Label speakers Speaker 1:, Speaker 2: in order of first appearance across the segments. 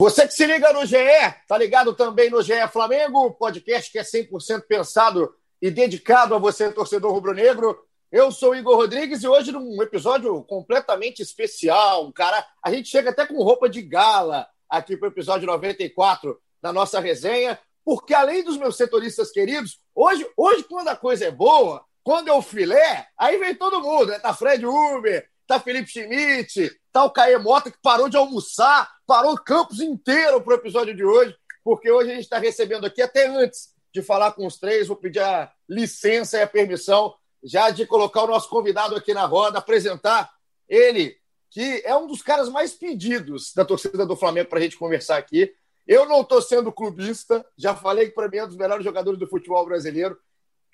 Speaker 1: Você que se liga no GE, tá ligado também no GE Flamengo, podcast que é 100% pensado e dedicado a você, torcedor rubro-negro. Eu sou Igor Rodrigues e hoje num episódio completamente especial, um cara, a gente chega até com roupa de gala aqui para o episódio 94 da nossa resenha, porque além dos meus setoristas queridos, hoje, hoje quando a coisa é boa, quando é o filé, aí vem todo mundo, né? Tá Fred Uber, tá Felipe Schmidt, tá o Caê Mota que parou de almoçar, parou o campus inteiro para o episódio de hoje, porque hoje a gente está recebendo aqui, até antes de falar com os três, vou pedir a licença e a permissão já de colocar o nosso convidado aqui na roda, apresentar ele, que é um dos caras mais pedidos da torcida do Flamengo para a gente conversar aqui. Eu não estou sendo clubista, já falei que para mim é um dos melhores jogadores do futebol brasileiro,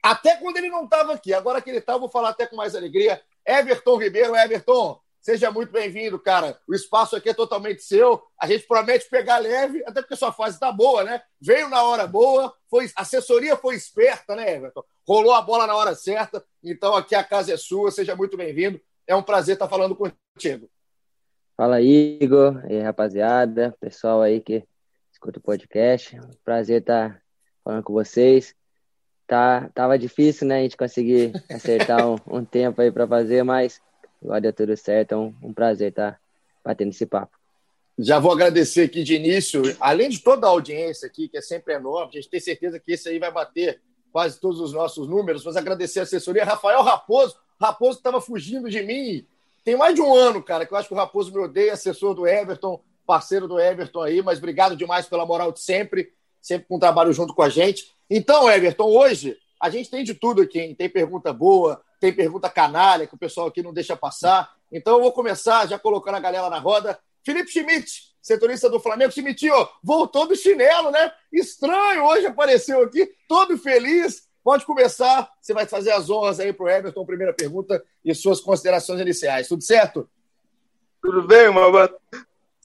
Speaker 1: até quando ele não estava aqui. Agora que ele está, vou falar até com mais alegria. Everton Ribeiro, Everton, Seja muito bem-vindo, cara. O espaço aqui é totalmente seu. A gente promete pegar leve, até porque sua fase está boa, né? Veio na hora boa, foi a assessoria foi esperta, né, Everton? Rolou a bola na hora certa. Então aqui a casa é sua. Seja muito bem-vindo. É um prazer estar falando contigo.
Speaker 2: Fala, Igor, e rapaziada, pessoal aí que escuta o podcast. Prazer estar falando com vocês. Tá, tava difícil, né, a gente conseguir acertar um, um tempo aí para fazer, mas Agora deu tudo certo, é um, um prazer estar tá batendo esse papo.
Speaker 1: Já vou agradecer aqui de início, além de toda a audiência aqui, que é sempre enorme, a gente tem certeza que esse aí vai bater quase todos os nossos números, mas agradecer a assessoria. Rafael Raposo, Raposo estava fugindo de mim tem mais de um ano, cara, que eu acho que o Raposo me odeia, assessor do Everton, parceiro do Everton aí, mas obrigado demais pela moral de sempre, sempre com um trabalho junto com a gente. Então, Everton, hoje a gente tem de tudo aqui, hein? tem pergunta boa, tem pergunta canalha que o pessoal aqui não deixa passar. Então eu vou começar já colocando a galera na roda. Felipe Schmidt, setorista do Flamengo. Schmidt, ó, voltou do chinelo, né? Estranho, hoje apareceu aqui, todo feliz. Pode começar, você vai fazer as honras aí para o Everton, primeira pergunta e suas considerações iniciais. Tudo certo?
Speaker 3: Tudo bem, uma boa,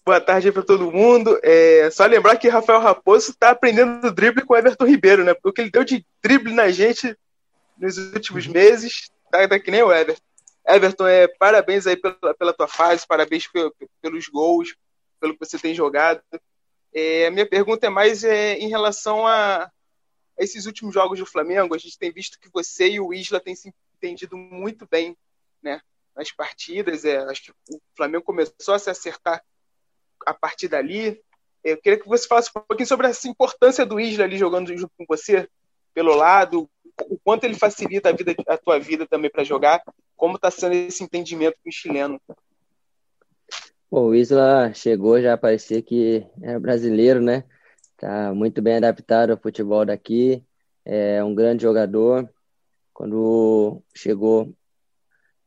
Speaker 3: boa tarde para todo mundo. É, só lembrar que Rafael Raposo está aprendendo drible com o Everton Ribeiro, né? Porque o que ele deu de drible na gente nos últimos meses tá, tá que nem o Everton. Everton, é, parabéns aí pela, pela tua fase, parabéns pelo, pelos gols, pelo que você tem jogado. É, a minha pergunta é mais é, em relação a, a, esses últimos jogos do Flamengo. A gente tem visto que você e o Isla têm se entendido muito bem né, nas partidas. É, acho que o Flamengo começou a se acertar a partir dali. Eu queria que você falasse um pouquinho sobre essa importância do Isla ali jogando junto com você, pelo lado, o quanto ele facilita a, vida, a tua vida também para jogar, como está sendo esse entendimento com o chileno.
Speaker 2: Bom, o Isla chegou, já parecia que é brasileiro, né? Tá muito bem adaptado ao futebol daqui, é um grande jogador. Quando chegou,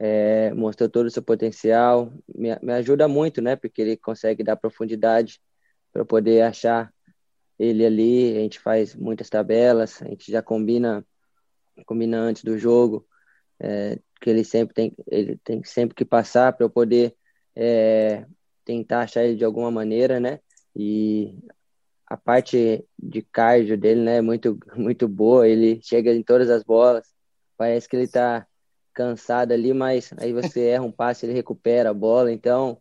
Speaker 2: é, mostrou todo o seu potencial, me, me ajuda muito, né? Porque ele consegue dar profundidade para poder achar ele ali. A gente faz muitas tabelas, a gente já combina combina antes do jogo, é, que ele sempre tem, ele tem sempre que passar para eu poder é, tentar achar ele de alguma maneira, né? E a parte de cardio dele, né, é muito muito boa. Ele chega em todas as bolas. Parece que ele está cansado ali, mas aí você erra um passe, ele recupera a bola. Então,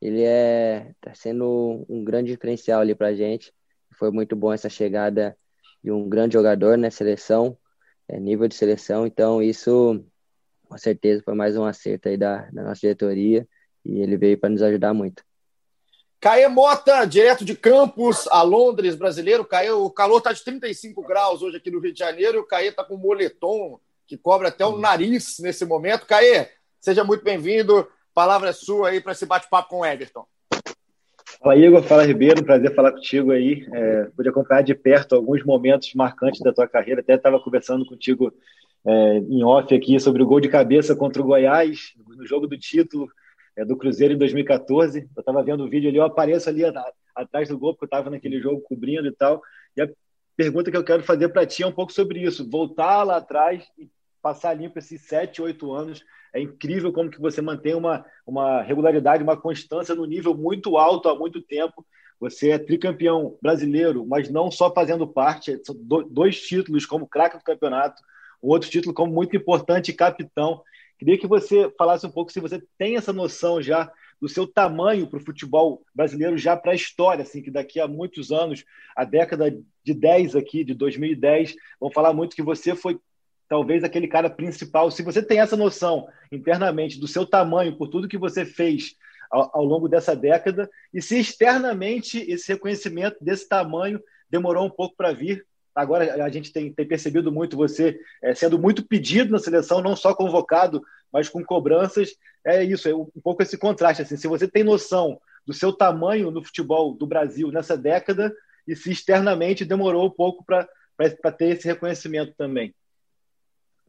Speaker 2: ele é tá sendo um grande diferencial ali para gente. Foi muito bom essa chegada de um grande jogador na né, seleção é, nível de seleção. Então, isso com certeza foi mais um acerto aí da, da nossa diretoria e ele veio para nos ajudar muito.
Speaker 1: Caê Mota, direto de Campos, a Londres, brasileiro. Caê, o calor está de 35 graus hoje aqui no Rio de Janeiro o Caê está com moletom que cobre até o nariz nesse momento. Caê, seja muito bem-vindo. Palavra é sua aí para esse bate-papo com o Everton.
Speaker 4: Fala Igor, fala Ribeiro, prazer falar contigo aí. É, pude acompanhar de perto alguns momentos marcantes da tua carreira, até estava conversando contigo é, em off aqui sobre o gol de cabeça contra o Goiás, no jogo do título é, do Cruzeiro em 2014. Eu estava vendo o vídeo ali, eu apareço ali atrás do gol, porque eu estava naquele jogo cobrindo e tal. E a pergunta que eu quero fazer para ti é um pouco sobre isso. Voltar lá atrás e passar limpo esses sete, oito anos. É incrível como que você mantém uma, uma regularidade, uma constância no nível muito alto há muito tempo. Você é tricampeão brasileiro, mas não só fazendo parte, são dois títulos como craque do campeonato, um outro título como muito importante, capitão. Queria que você falasse um pouco se você tem essa noção já do seu tamanho para o futebol brasileiro já para a história, assim, que daqui a muitos anos, a década de 10 aqui, de 2010, vão falar muito que você foi talvez aquele cara principal. Se você tem essa noção internamente do seu tamanho, por tudo que você fez ao, ao longo dessa década, e se externamente esse reconhecimento desse tamanho demorou um pouco para vir, agora a gente tem, tem percebido muito você é, sendo muito pedido na seleção, não só convocado, mas com cobranças. É isso, é um pouco esse contraste. Assim, se você tem noção do seu tamanho no futebol do Brasil nessa década, e se externamente demorou um pouco para ter esse reconhecimento também.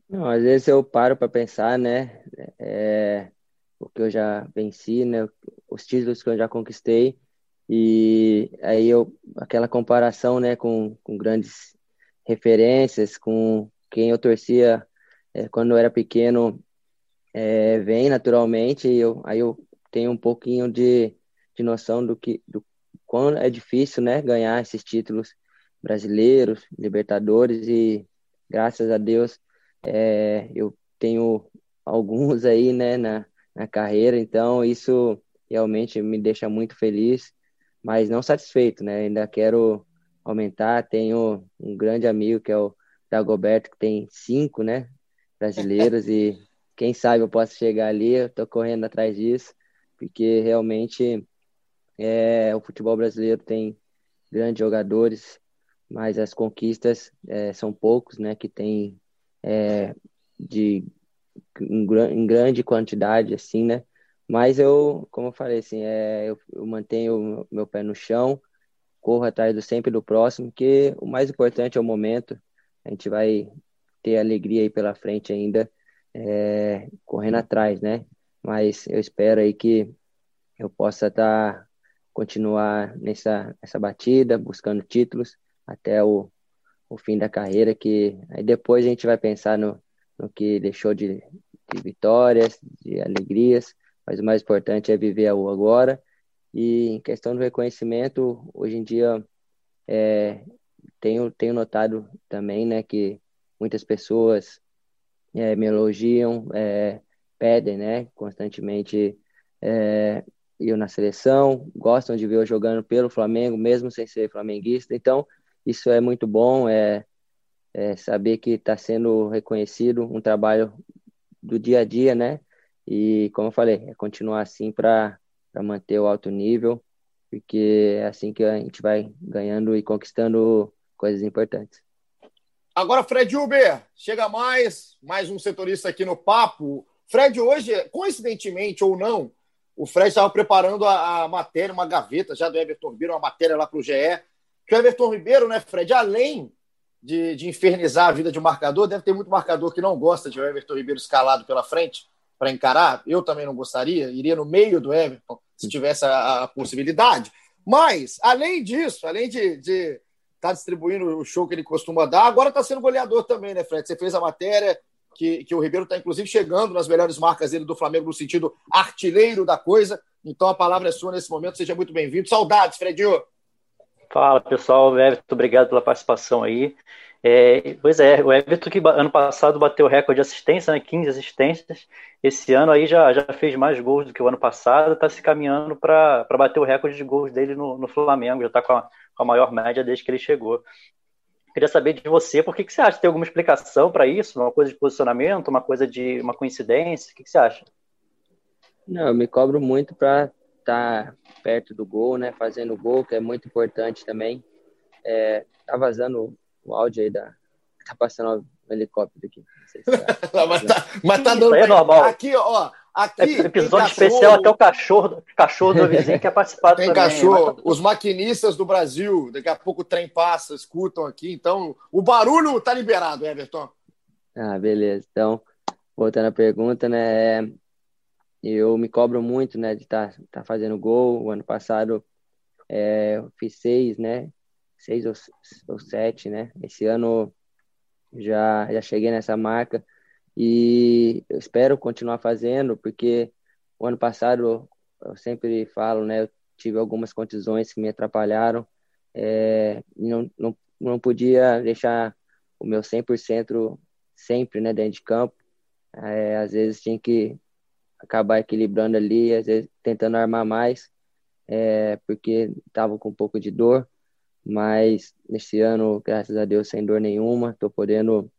Speaker 2: Não, às vezes eu paro para pensar, né? É, o que eu já venci, né? Os títulos que eu já conquistei e aí eu aquela comparação, né? Com, com grandes referências, com quem eu torcia é, quando eu era pequeno, é, vem naturalmente. E eu, aí eu tenho um pouquinho de, de noção do que do quão é difícil, né? Ganhar esses títulos brasileiros, Libertadores e graças a Deus é, eu tenho alguns aí, né, na, na carreira, então isso realmente me deixa muito feliz, mas não satisfeito, né? Ainda quero aumentar. Tenho um grande amigo que é o Dagoberto, que tem cinco, né, brasileiros, e quem sabe eu posso chegar ali. Eu tô correndo atrás disso, porque realmente é, o futebol brasileiro tem grandes jogadores, mas as conquistas é, são poucos, né, que tem é, de em, em, grande quantidade, assim, né? Mas eu, como eu falei, assim, é, eu, eu mantenho meu pé no chão, corro atrás do sempre do próximo, que o mais importante é o momento. A gente vai ter alegria aí pela frente ainda, é, correndo atrás, né? Mas eu espero aí que eu possa estar tá, continuar nessa, nessa batida, buscando títulos até o, o fim da carreira, que aí depois a gente vai pensar no, no que deixou de, de vitórias, de alegrias, mas o mais importante é viver o agora. E em questão do reconhecimento, hoje em dia é, tenho, tenho notado também né, que muitas pessoas é, me elogiam, é, pedem né, constantemente é, eu na seleção, gostam de ver eu jogando pelo Flamengo, mesmo sem ser flamenguista. Então, isso é muito bom, é, é saber que está sendo reconhecido um trabalho do dia a dia, né? E, como eu falei, é continuar assim para manter o alto nível, porque é assim que a gente vai ganhando e conquistando coisas importantes.
Speaker 1: Agora, Fred Uber, chega mais, mais um setorista aqui no papo. Fred, hoje, coincidentemente ou não, o Fred estava preparando a, a, matéria, uma gaveta já do Everton Ribeiro, uma matéria lá para o GE, que o Everton Ribeiro, né, Fred, além de, de infernizar a vida de um marcador, deve ter muito marcador que não gosta de o Everton Ribeiro escalado pela frente para encarar. Eu também não gostaria, iria no meio do Everton se tivesse a, a possibilidade. Mas, além disso, além de estar tá distribuindo o show que ele costuma dar, agora está sendo goleador também, né, Fred? Você fez a matéria que, que o Ribeiro está, inclusive, chegando nas melhores marcas dele do Flamengo no sentido artilheiro da coisa. Então a palavra é sua nesse momento. Seja muito bem-vindo. Saudades, Fredinho.
Speaker 5: Fala pessoal, Everton, obrigado pela participação aí. É, pois é, o Everton que ano passado bateu o recorde de assistência, né, 15 assistências. Esse ano aí já, já fez mais gols do que o ano passado, está se caminhando para bater o recorde de gols dele no, no Flamengo, já está com, com, a maior média desde que ele chegou. Queria saber de você, por que, que você acha? Tem alguma explicação para isso? Uma coisa de posicionamento, uma coisa de uma coincidência? O que, que você acha?
Speaker 2: Não, eu me cobro muito para tá perto do gol, né? Fazendo gol, que é muito importante também. É, tá vazando o áudio aí da. Tá passando um helicóptero aqui. Se
Speaker 1: tá, mas, tá, mas tá dando.
Speaker 5: É normal.
Speaker 1: Aqui, ó. Aqui,
Speaker 5: é episódio especial, até o cachorro, cachorro do vizinho quer participar
Speaker 1: Tem também, cachorro, os maquinistas do Brasil, daqui a pouco o trem passa, escutam aqui, então o barulho tá liberado, Everton.
Speaker 2: Ah, beleza. Então, voltando à pergunta, né? Eu me cobro muito, né, de estar tá, tá fazendo gol. O ano passado é, eu fiz seis, né, seis ou, ou sete, né? Esse ano já, já cheguei nessa marca e eu espero continuar fazendo, porque o ano passado, eu sempre falo, né? Eu tive algumas contusões que me atrapalharam, é, não, não, não podia deixar o meu 100% sempre, né, dentro de campo. É, às vezes tinha que acabar equilibrando ali, às vezes tentando armar mais, é, porque estava com um pouco de dor, mas nesse ano, graças a Deus, sem dor nenhuma, estou podendo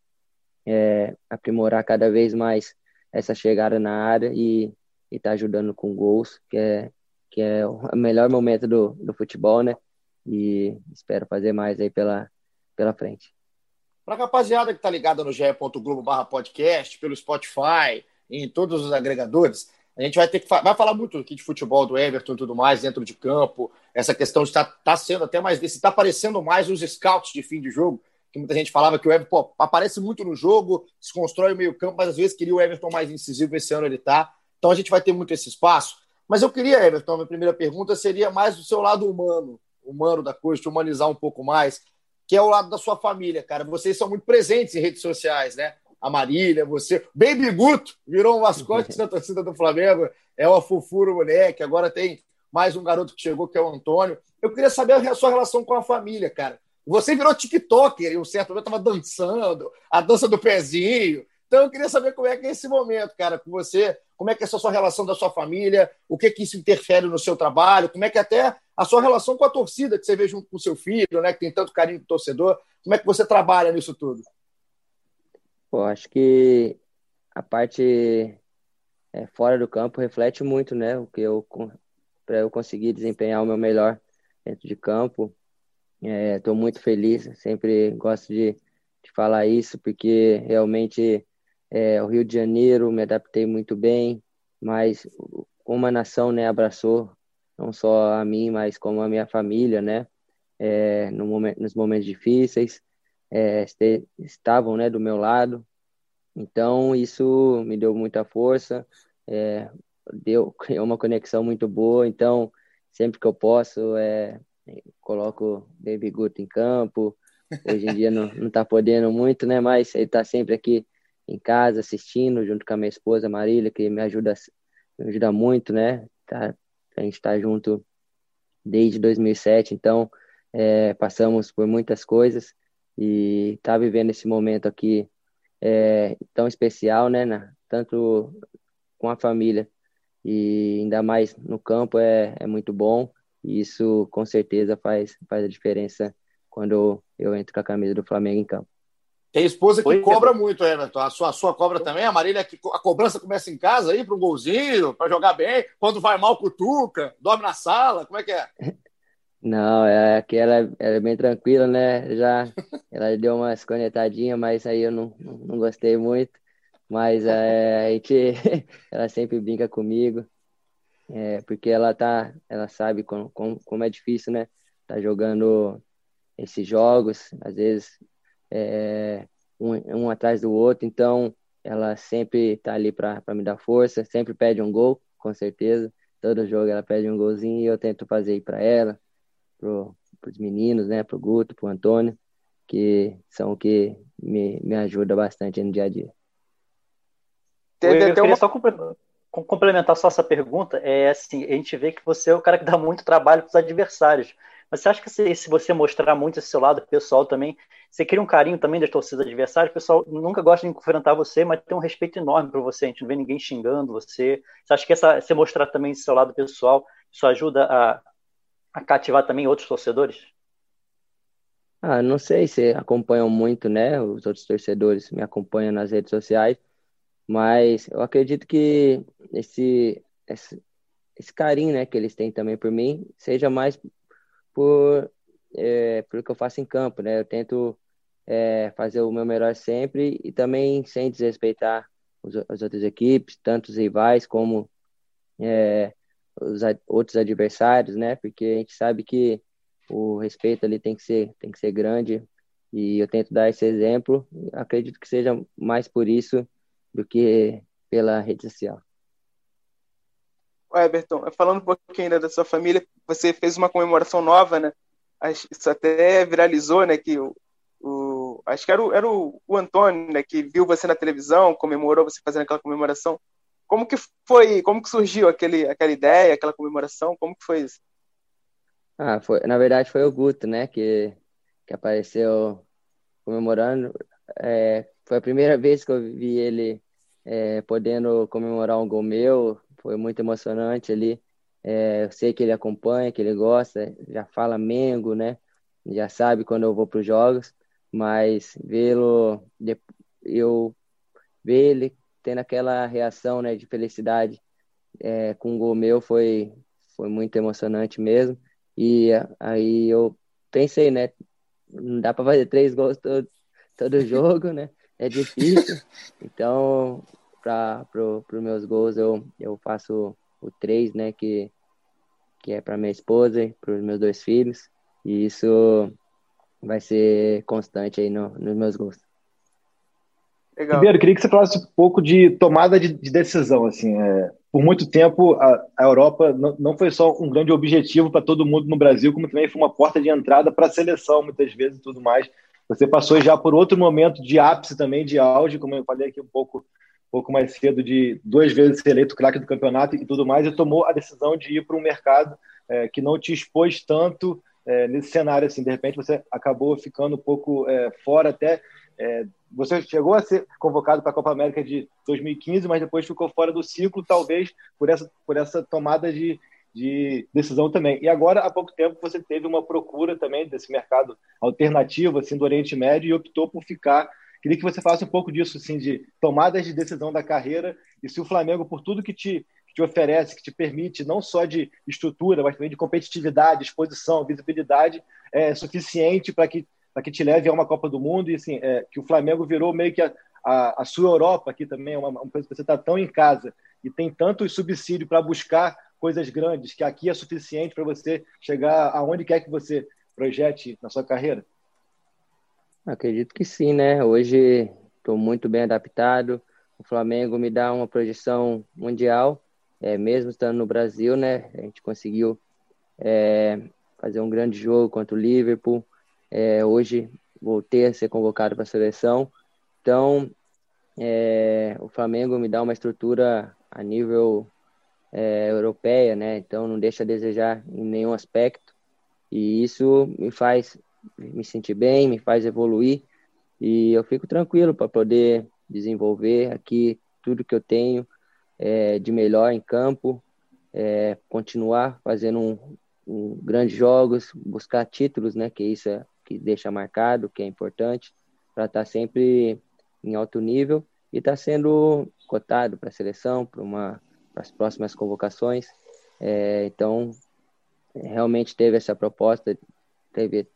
Speaker 2: é, aprimorar cada vez mais essa chegada na área e está ajudando com gols, que é, que é o melhor momento do, do futebol, né? E espero fazer mais aí pela, pela frente.
Speaker 1: Para a rapaziada que está ligada no ge.globo barra podcast, pelo Spotify, em todos os agregadores, a gente vai ter que vai falar muito aqui de futebol do Everton e tudo mais dentro de campo. Essa questão está tá sendo até mais desse, está aparecendo mais os scouts de fim de jogo, que muita gente falava que o Everton pô, aparece muito no jogo, se constrói o meio campo, mas às vezes queria o Everton mais incisivo. Esse ano ele está. Então a gente vai ter muito esse espaço. Mas eu queria, Everton, a minha primeira pergunta seria mais do seu lado humano, humano da coisa, de humanizar um pouco mais que é o lado da sua família, cara. Vocês são muito presentes em redes sociais, né? A Marília, você. Baby Guto virou um mascote da torcida do Flamengo. É uma fofura moleque. Agora tem mais um garoto que chegou, que é o Antônio. Eu queria saber a sua relação com a família, cara. Você virou TikToker e um certo momento estava dançando, a dança do pezinho. Então eu queria saber como é que é esse momento, cara, com você, como é que é essa sua relação da sua família, o que que isso interfere no seu trabalho, como é que até a sua relação com a torcida que você vê junto com o seu filho, né, que tem tanto carinho do torcedor, como é que você trabalha nisso tudo?
Speaker 2: Pô, acho que a parte é, fora do campo reflete muito, né, o que eu para eu conseguir desempenhar o meu melhor dentro de campo. Estou é, muito feliz, sempre gosto de, de falar isso, porque realmente é, o Rio de Janeiro me adaptei muito bem, mas como a nação né, abraçou não só a mim, mas como a minha família, né? É, no momento, nos momentos difíceis, é, estavam né, do meu lado. Então, isso me deu muita força, é, deu criou uma conexão muito boa. Então, sempre que eu posso, é, coloco Baby Guto em campo. Hoje em dia não, não tá podendo muito, né? Mas ele está sempre aqui em casa assistindo, junto com a minha esposa Marília, que me ajuda, me ajuda muito, né? Tá a gente está junto desde 2007, então é, passamos por muitas coisas e tá vivendo esse momento aqui é, tão especial, né? Na, tanto com a família e ainda mais no campo é, é muito bom e isso com certeza faz, faz a diferença quando eu entro com a camisa do Flamengo em campo.
Speaker 1: Tem esposa que Oi, cobra muito, Everton. A sua, a sua cobra também, a Marília, a cobrança começa em casa aí para um golzinho, para jogar bem. Quando vai mal, cutuca, dorme na sala, como é que é?
Speaker 2: Não, é que ela, ela é bem tranquila, né? Já ela deu umas conectadinhas, mas aí eu não, não gostei muito. Mas é, a gente, ela sempre brinca comigo, é, porque ela tá, ela sabe como, como, como é difícil, né? Tá jogando esses jogos, às vezes é, um, um, atrás do outro, então ela sempre está ali para me dar força, sempre pede um gol, com certeza. Todo jogo ela pede um golzinho e eu tento fazer para ela, para os meninos, né, para o Guto, para o Antônio, que são o que me, me ajuda bastante no dia a dia.
Speaker 5: Teve até uma... só complementar só essa pergunta, é assim, a gente vê que você é o cara que dá muito trabalho para os adversários. Mas você acha que se, se, você mostrar muito esse seu lado pessoal também, você cria um carinho também das torcidas adversárias? O pessoal nunca gosta de enfrentar você, mas tem um respeito enorme por você. A gente não vê ninguém xingando você. Você acha que essa, você mostrar também esse seu lado pessoal, isso ajuda a, a cativar também outros torcedores?
Speaker 2: Ah, não sei se acompanham muito, né? Os outros torcedores me acompanham nas redes sociais, mas eu acredito que esse, esse, esse carinho, né, que eles têm também por mim, seja mais por é, pelo que eu faço em campo, né? Eu tento é, fazer o meu melhor sempre e também sem desrespeitar os, as outras equipes, tanto os rivais como é, os outros adversários, né? Porque a gente sabe que o respeito ali tem que ser tem que ser grande e eu tento dar esse exemplo. Acredito que seja mais por isso do que pela rede social.
Speaker 3: Everton, falando um pouquinho ainda da sua família, você fez uma comemoração nova, né? isso até viralizou, né? Que o, o acho que era, o, era o Antônio, né? Que viu você na televisão, comemorou você fazendo aquela comemoração. Como que foi? Como que surgiu aquele, aquela ideia, aquela comemoração? Como que foi isso?
Speaker 2: Ah, foi, na verdade foi o Guto, né? Que, que apareceu comemorando. É, foi a primeira vez que eu vi ele é, podendo comemorar um gol meu. Foi muito emocionante ali. É, eu sei que ele acompanha, que ele gosta, já fala Mengo, né? Já sabe quando eu vou para os jogos, mas vê-lo, eu ver ele tendo aquela reação, né, de felicidade é, com o gol meu foi foi muito emocionante mesmo. E aí eu pensei, né, não dá para fazer três gols todo, todo jogo, né? É difícil. Então, para pro, os meus gols eu eu faço o três, né, que que é para minha esposa e para os meus dois filhos. E isso vai ser constante aí no, nos meus gostos.
Speaker 4: Legal. Ribeiro, queria que você falasse um pouco de tomada de, de decisão. Assim, é, por muito tempo, a, a Europa não, foi só um grande objetivo para todo mundo no Brasil, como também foi uma porta de entrada para a seleção, muitas vezes e tudo mais. Você passou já por outro momento de ápice também, de auge, como eu falei aqui um pouco pouco mais cedo de duas vezes ser eleito craque do campeonato e tudo mais, e tomou a decisão de ir para um mercado é, que não te expôs tanto é, nesse cenário. Assim, de repente você acabou ficando um pouco é, fora até. É, você chegou a ser convocado para a Copa América de 2015, mas depois ficou fora do ciclo, talvez por essa, por essa tomada de, de decisão também. E agora, há pouco tempo, você teve uma procura também desse mercado alternativo assim, do Oriente Médio e optou por ficar Queria que você falasse um pouco disso, assim, de tomadas de decisão da carreira e se o Flamengo, por tudo que te, que te oferece, que te permite, não só de estrutura, mas também de competitividade, exposição, visibilidade, é suficiente para que, que te leve a uma Copa do Mundo e, assim, é, que o Flamengo virou meio que a, a, a sua Europa aqui também, é uma, uma coisa que você está tão em casa e tem tanto subsídio para buscar coisas grandes, que aqui é suficiente para você chegar aonde quer que você projete na sua carreira?
Speaker 2: Acredito que sim, né? Hoje estou muito bem adaptado. O Flamengo me dá uma projeção mundial, é, mesmo estando no Brasil, né? A gente conseguiu é, fazer um grande jogo contra o Liverpool. É, hoje voltei a ser convocado para a seleção. Então, é, o Flamengo me dá uma estrutura a nível é, europeia, né? Então, não deixa a desejar em nenhum aspecto. E isso me faz me sentir bem, me faz evoluir e eu fico tranquilo para poder desenvolver aqui tudo que eu tenho é, de melhor em campo, é, continuar fazendo um, um, grandes jogos, buscar títulos, né? Que isso é que deixa marcado, que é importante para estar tá sempre em alto nível e estar tá sendo cotado para a seleção, para as próximas convocações. É, então, realmente teve essa proposta, teve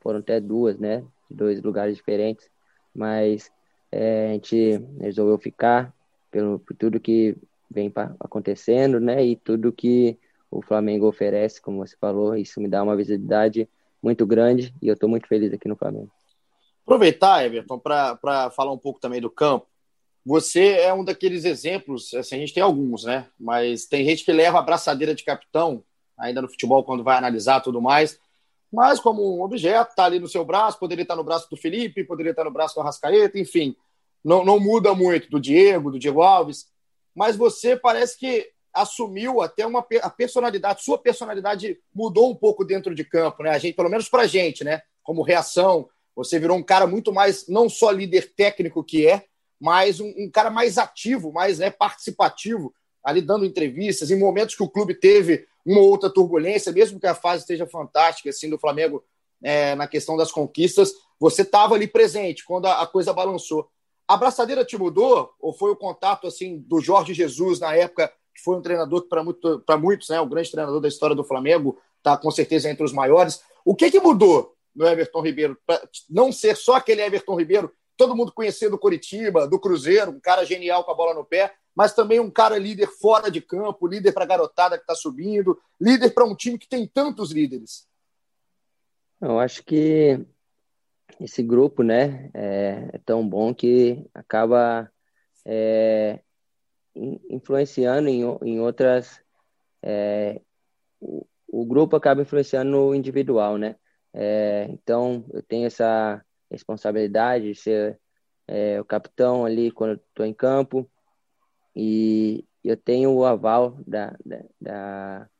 Speaker 2: foram até duas, né? De dois lugares diferentes, mas é, a gente resolveu ficar pelo, por tudo que vem pra, acontecendo, né? E tudo que o Flamengo oferece, como você falou, isso me dá uma visibilidade muito grande e eu estou muito feliz aqui no Flamengo.
Speaker 1: Aproveitar, Everton, para falar um pouco também do campo. Você é um daqueles exemplos, assim, a gente tem alguns, né? Mas tem gente que leva a braçadeira de capitão, ainda no futebol, quando vai analisar tudo mais, mas como um objeto, está ali no seu braço, poderia estar no braço do Felipe, poderia estar no braço do Arrascaeta, enfim, não, não muda muito do Diego, do Diego Alves, mas você parece que assumiu até uma a personalidade, sua personalidade mudou um pouco dentro de campo, né? A gente, pelo menos para gente, né? Como reação, você virou um cara muito mais, não só líder técnico que é, mas um, um cara mais ativo, mais né, participativo, ali dando entrevistas, em momentos que o clube teve uma ou outra turbulência, mesmo que a fase esteja fantástica, assim, do Flamengo é, na questão das conquistas, você estava ali presente quando a, a, coisa balançou. A braçadeira te mudou? Ou foi o contato, assim, do Jorge Jesus na época, que foi um treinador que, para muito, muitos, né, o grande treinador da história do Flamengo, está com certeza entre os maiores. O que, que mudou no Everton Ribeiro? Não ser só aquele Everton Ribeiro, todo mundo conhecia do Curitiba, do Cruzeiro, um cara genial com a bola no pé, mas também um cara líder fora de campo, líder para a garotada que está subindo, líder para um time que tem tantos líderes?
Speaker 2: Eu acho que esse grupo, né, é, é tão bom que acaba é, influenciando em, em outras. É, o, o, grupo acaba influenciando no individual, né? É, então, eu tenho essa responsabilidade de ser é, o capitão ali quando estou em campo e eu tenho o aval da, da, da,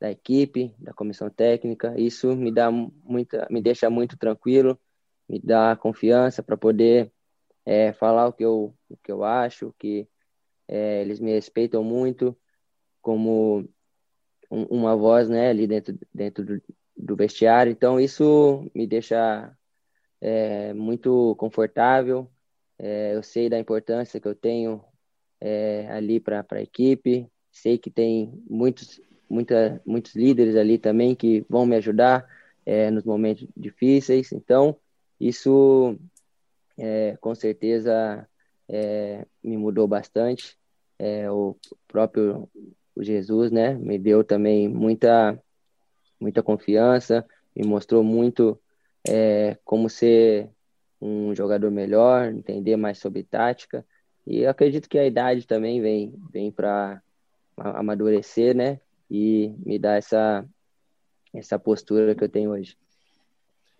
Speaker 2: da, equipe, da comissão técnica. Isso me dá muita, me deixa muito tranquilo, me dá confiança para poder é, falar o que eu, o que eu acho, que é, eles me respeitam muito como um, uma voz, né, ali dentro, dentro do, do vestiário. Então, isso me deixa é, muito confortável. É, eu sei da importância que eu tenho é, ali para a equipe. Sei que tem muitos, muita, muitos líderes ali também que vão me ajudar é, nos momentos difíceis. Então, isso é, com certeza é, me mudou bastante. o próprio Jesus, né, me deu também muita muita confiança, me mostrou muito é, como ser um jogador melhor, entender mais sobre tática. E acredito que a idade também vem, vem para amadurecer, né? E me dar essa, essa postura que eu tenho hoje.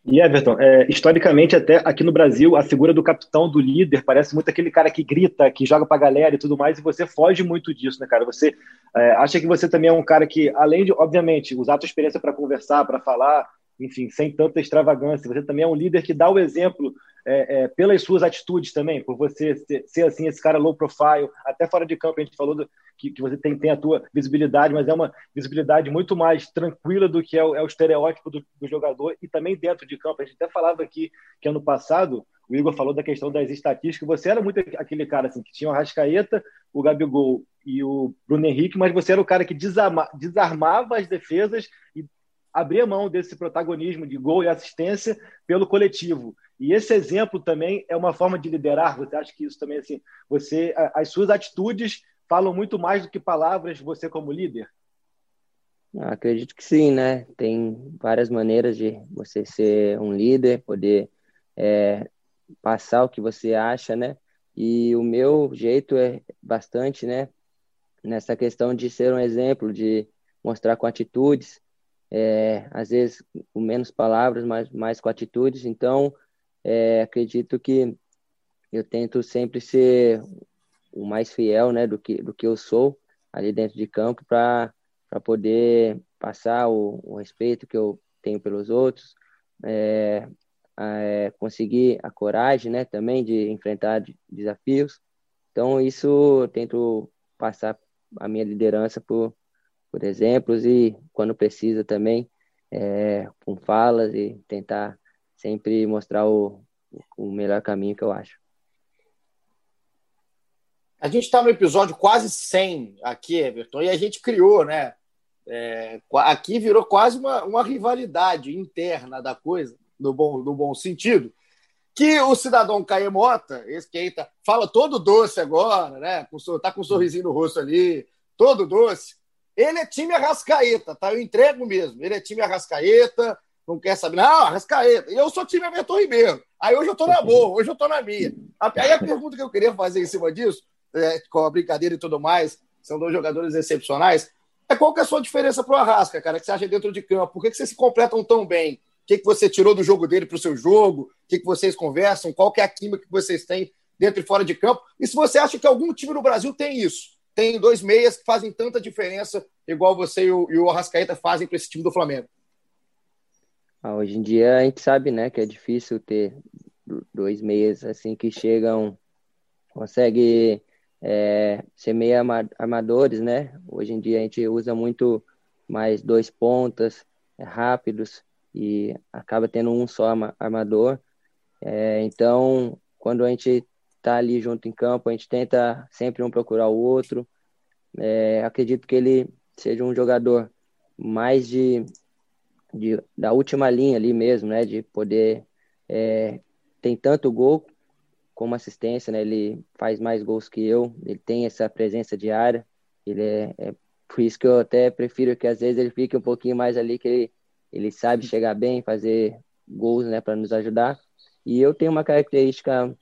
Speaker 4: E Everton, é, historicamente, até aqui no Brasil, a figura do capitão, do líder, parece muito aquele cara que grita, que joga pra galera e tudo mais, e você foge muito disso, né, cara? Você é, acha que você também é um cara que, além de, obviamente, usar a tua experiência para conversar, para falar, enfim, sem tanta extravagância, você também é um líder que dá o exemplo é, é, pelas suas atitudes também, por você ser, ser, assim, esse cara low profile, até fora de campo, a gente falou do, que, que, você tem, tem a tua visibilidade, mas é uma visibilidade muito mais tranquila do que é o, é o estereótipo do, do, jogador e também dentro de campo. A gente até falava aqui que ano passado o Igor falou da questão das estatísticas, você era muito aquele cara assim, que tinha o Rascaeta, o Gabigol e o Bruno Henrique, mas você era o cara que desarma, desarmava as defesas e abria mão desse protagonismo de gol e assistência pelo coletivo. E esse exemplo também é uma forma de liderar. Você acha que isso também assim, você as suas atitudes falam muito mais do que palavras você como líder?
Speaker 2: Ah, acredito que sim, né? Tem várias maneiras de você ser um líder, poder é, passar o que você acha, né? E o meu jeito é bastante, né? Nessa questão de ser um exemplo, de mostrar com atitudes, é, às vezes com menos palavras, mas mais com atitudes. Então, é, acredito que eu tento sempre ser o mais fiel, né, do que do que eu sou ali dentro de campo para para poder passar o, o, respeito que eu tenho pelos outros, é, é, conseguir a coragem, né, também de enfrentar desafios. Então isso eu tento passar a minha liderança por por exemplos e quando precisa também é, com falas e tentar sempre mostrar o, o melhor caminho que eu acho.
Speaker 1: A gente está no episódio quase 100 aqui, Everton, e a gente criou, né? É, aqui virou quase uma, uma rivalidade interna da coisa, no bom, no bom sentido, que o cidadão Caemota, esse que aí tá, fala todo doce agora, né? Com, tá com um sorrisinho no rosto ali, todo doce. Ele é time Arrascaeta, tá? Eu entrego mesmo. Ele é time Arrascaeta, não quer saber. Não, Arrascaeta. E eu sou time Everton Ribeiro. Aí hoje eu tô na boa, hoje eu tô na minha. Aí a pergunta que eu queria fazer em cima disso, é, com a brincadeira e tudo mais, são dois jogadores excepcionais, é qual que é a sua diferença pro Arrasca, cara, que você acha dentro de campo? Por que, que vocês se completam tão bem? O que, que você tirou do jogo dele pro seu jogo? O que, que vocês conversam? Qual que é a química que vocês têm dentro e fora de campo? E se você acha que algum time no Brasil tem isso? Tem dois meias que fazem tanta diferença, igual você e o, e o Arrascaeta fazem para esse time do Flamengo?
Speaker 2: Ah, hoje em dia a gente sabe, né, que é difícil ter dois meias assim que chegam, consegue é, ser meio armadores, né? Hoje em dia a gente usa muito mais dois pontas é, rápidos e acaba tendo um só armador. É, então, quando a gente está ali junto em campo, a gente tenta sempre um procurar o outro. É, acredito que ele seja um jogador mais de de, da última linha ali mesmo, né? De poder é, tem tanto gol como assistência, né? Ele faz mais gols que eu, ele tem essa presença diária, ele é, é por isso que eu até prefiro que às vezes ele fique um pouquinho mais ali, que ele, ele sabe chegar bem, fazer gols, né? Para nos ajudar. E eu tenho uma característica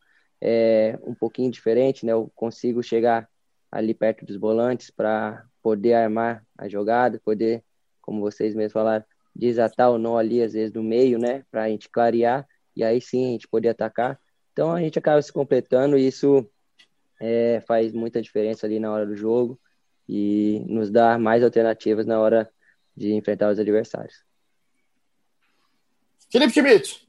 Speaker 2: é, um pouquinho diferente, né? Eu consigo chegar ali perto dos volantes para poder armar a jogada, poder, como vocês mesmos falaram, desatar o nó ali, às vezes, do meio, né? Para a gente clarear e aí sim a gente poder atacar. Então a gente acaba se completando e isso é, faz muita diferença ali na hora do jogo e nos dá mais alternativas na hora de enfrentar os adversários.
Speaker 1: Felipe Schmidt.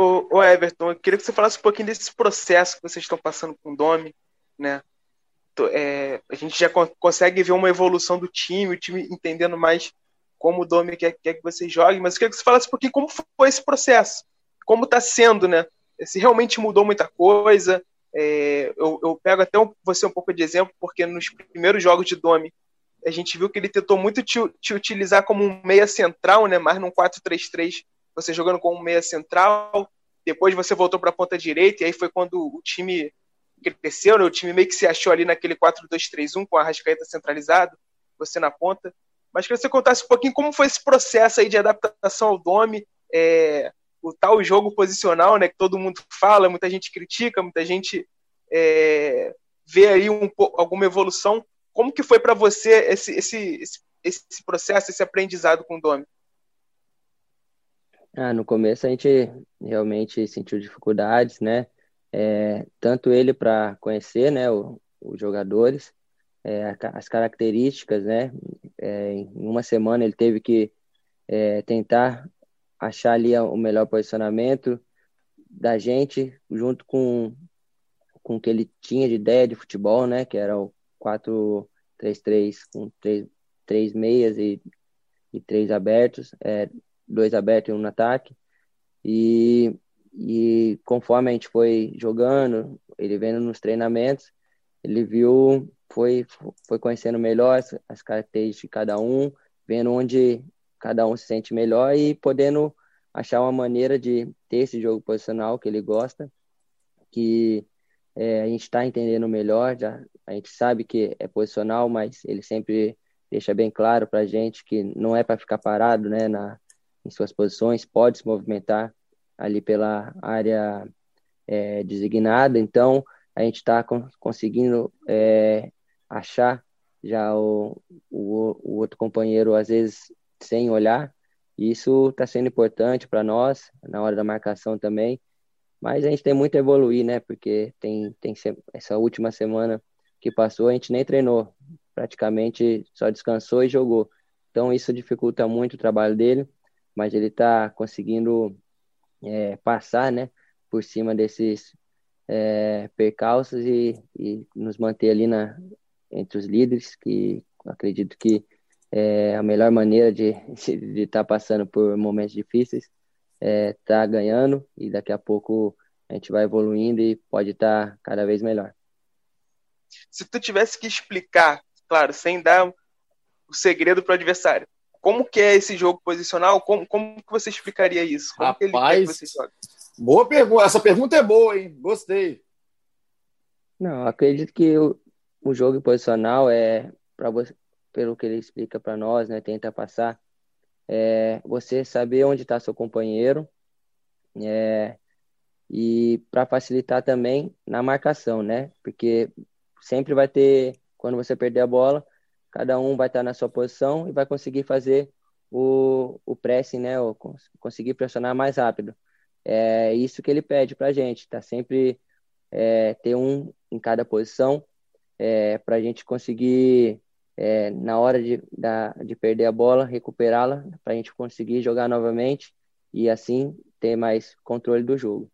Speaker 3: Ô, ô, Everton, eu queria que você falasse um pouquinho desse processo que vocês estão passando com o Domi, né? É, a gente já consegue ver uma evolução do time, o time entendendo mais como o Domi quer, quer que vocês joguem, mas eu queria que você falasse um pouquinho como foi esse processo, como está sendo, né? Se realmente mudou muita coisa. É, eu, eu, pego até você um pouco de exemplo, porque nos primeiros jogos de Domi, a gente viu que ele tentou muito te, te utilizar como um meia central, né? Mais num 4-3-3, você jogando como meia central. Depois você voltou para a ponta direita, e aí foi quando o time cresceu, né? O time meio que se achou ali naquele 4-2-3-1 com a Rascaeta centralizado, você na ponta. Mas queria que você contasse um pouquinho como foi esse processo aí de adaptação ao Dome, é, o tal jogo posicional, né, que todo mundo fala, muita gente critica, muita gente é, vê aí um, alguma evolução. Como que foi para você esse, esse, esse, esse, processo, esse aprendizado com o Dome?
Speaker 2: Ah, no começo a gente realmente sentiu dificuldades, né? É, tanto ele para conhecer, né, o, os jogadores, é, as características, né? É, em uma semana ele teve que é, tentar achar ali o melhor posicionamento da gente, junto com, com o que ele tinha de ideia de futebol, né? Que era o 4-3-3 com três, três meias e, e três abertos, é, dois abertos e um no ataque. E, e conforme a gente foi jogando, ele vendo nos treinamentos, ele viu foi, foi conhecendo melhor as, as características de cada um, vendo onde cada um se sente melhor e podendo achar uma maneira de ter esse jogo posicional que ele gosta, que é, a gente está entendendo melhor, já, a gente sabe que é posicional, mas ele sempre deixa bem claro para a gente que não é para ficar parado né, na, em suas posições, pode se movimentar ali pela área é, designada, então a gente está conseguindo é, achar já o, o, o outro companheiro, às vezes, sem olhar. E isso está sendo importante para nós, na hora da marcação também. Mas a gente tem muito a evoluir, né? Porque tem, tem essa última semana que passou, a gente nem treinou. Praticamente só descansou e jogou. Então isso dificulta muito o trabalho dele, mas ele está conseguindo é, passar, né? Por cima desses é, percalços e, e nos manter ali na, entre os líderes, que acredito que é a melhor maneira de estar tá passando por momentos difíceis é tá ganhando e daqui a pouco a gente vai evoluindo e pode estar tá cada vez melhor.
Speaker 3: Se tu tivesse que explicar, claro, sem dar o segredo para o adversário, como que é esse jogo posicional? Como, como que você explicaria isso? Como
Speaker 1: Rapaz, boa pergunta. Essa pergunta é boa, hein? Gostei.
Speaker 2: Não, acredito que o, o jogo posicional é para você, pelo que ele explica para nós, né, tenta passar, é você saber onde está seu companheiro, é, e para facilitar também na marcação, né? Porque sempre vai ter, quando você perder a bola, cada um vai estar na sua posição e vai conseguir fazer o, o pressing, né? Ou conseguir pressionar mais rápido. É isso que ele pede para a gente, tá sempre é, ter um em cada posição é, para a gente conseguir, é, na hora de, da, de perder a bola, recuperá-la, para a gente conseguir jogar novamente e assim ter mais controle do jogo.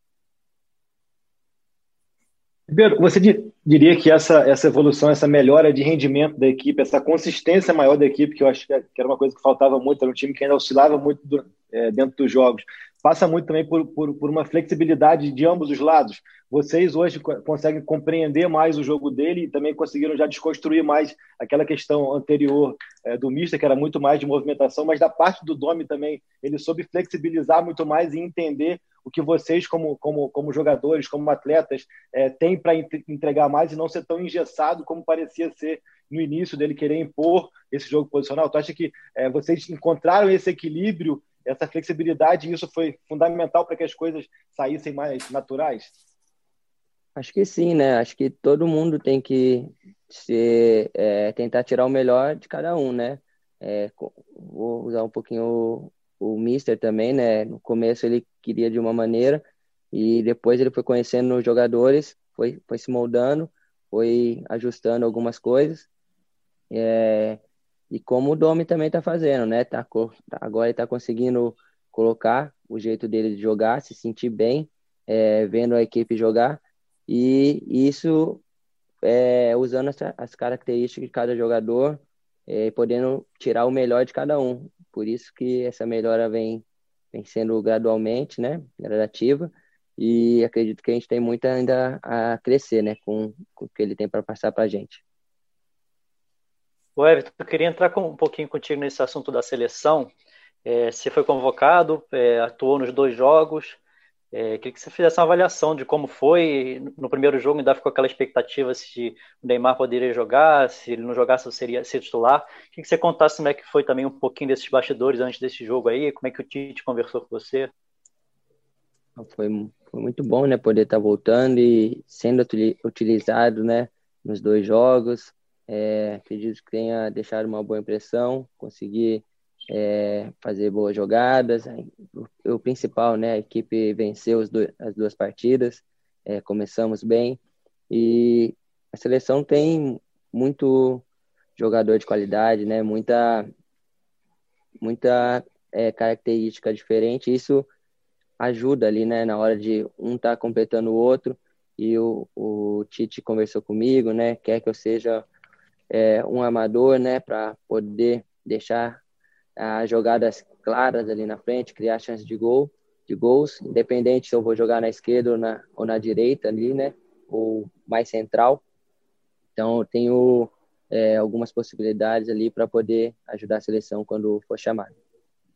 Speaker 4: Ribeiro, você diria que essa, essa evolução, essa melhora de rendimento da equipe, essa consistência maior da equipe, que eu acho que era uma coisa que faltava muito, era um time que ainda oscilava muito do, é, dentro dos jogos, passa muito também por, por, por, uma flexibilidade de ambos os lados. Vocês hoje conseguem compreender mais o jogo dele e também conseguiram já desconstruir mais aquela questão anterior é, do Mister, que era muito mais de movimentação, mas da parte do Domi também, ele soube flexibilizar muito mais e entender o que vocês, como, como, como jogadores, como atletas, é, têm para entregar mais e não ser tão engessado como parecia ser no início dele querer impor esse jogo posicional? Tu acha que é, vocês encontraram esse equilíbrio essa flexibilidade, isso foi fundamental para que as coisas saíssem mais naturais?
Speaker 2: Acho que sim, né? Acho que todo mundo tem que ser, é, tentar tirar o melhor de cada um, né? é, vou usar um pouquinho o, Mister também, né? No começo ele queria de uma maneira e depois ele foi conhecendo os jogadores, foi, foi se moldando, foi ajustando algumas coisas. É, e como o Domi também está fazendo, né? Tá, agora ele está conseguindo colocar o jeito dele de jogar, se sentir bem, é, vendo a equipe jogar. E isso é, usando as, as, características de cada jogador, é, podendo tirar o melhor de cada um. Por isso que essa melhora vem, vem sendo gradualmente, né? Gradativa. E acredito que a gente tem muito ainda a crescer, né? Com, com o que ele tem para passar para a gente.
Speaker 5: O Everton, eu queria entrar com, um pouquinho contigo nesse assunto da seleção. É, você foi convocado, é, atuou nos dois jogos. É, queria que você fizesse uma avaliação de como foi. No primeiro jogo ainda ficou aquela expectativa se o Neymar poderia jogar, se ele não jogasse, seria ser titular. Queria que você contasse como é que foi também um pouquinho desses bastidores antes desse jogo aí, como é que o Tite conversou com você.
Speaker 2: Foi, foi muito bom, né, poder estar voltando e sendo utilizado, né, nos dois jogos. É, acredito que tenha deixado uma boa impressão, conseguir é, fazer boas jogadas. O, principal, né, a equipe venceu as duas partidas, é, começamos bem e a seleção tem muito jogador de qualidade, né, muita muita é, característica diferente. Isso ajuda ali, né, na hora de um estar tá completando o outro. E o, o Tite conversou comigo, né, quer que eu seja é, um amador, né, para poder deixar as jogadas claras ali na frente, criar chances de gol, de gols, independente se eu vou jogar na esquerda ou na, ou na direita ali, né, ou mais central. Então, eu tenho é, algumas possibilidades ali para poder ajudar a seleção quando for chamado.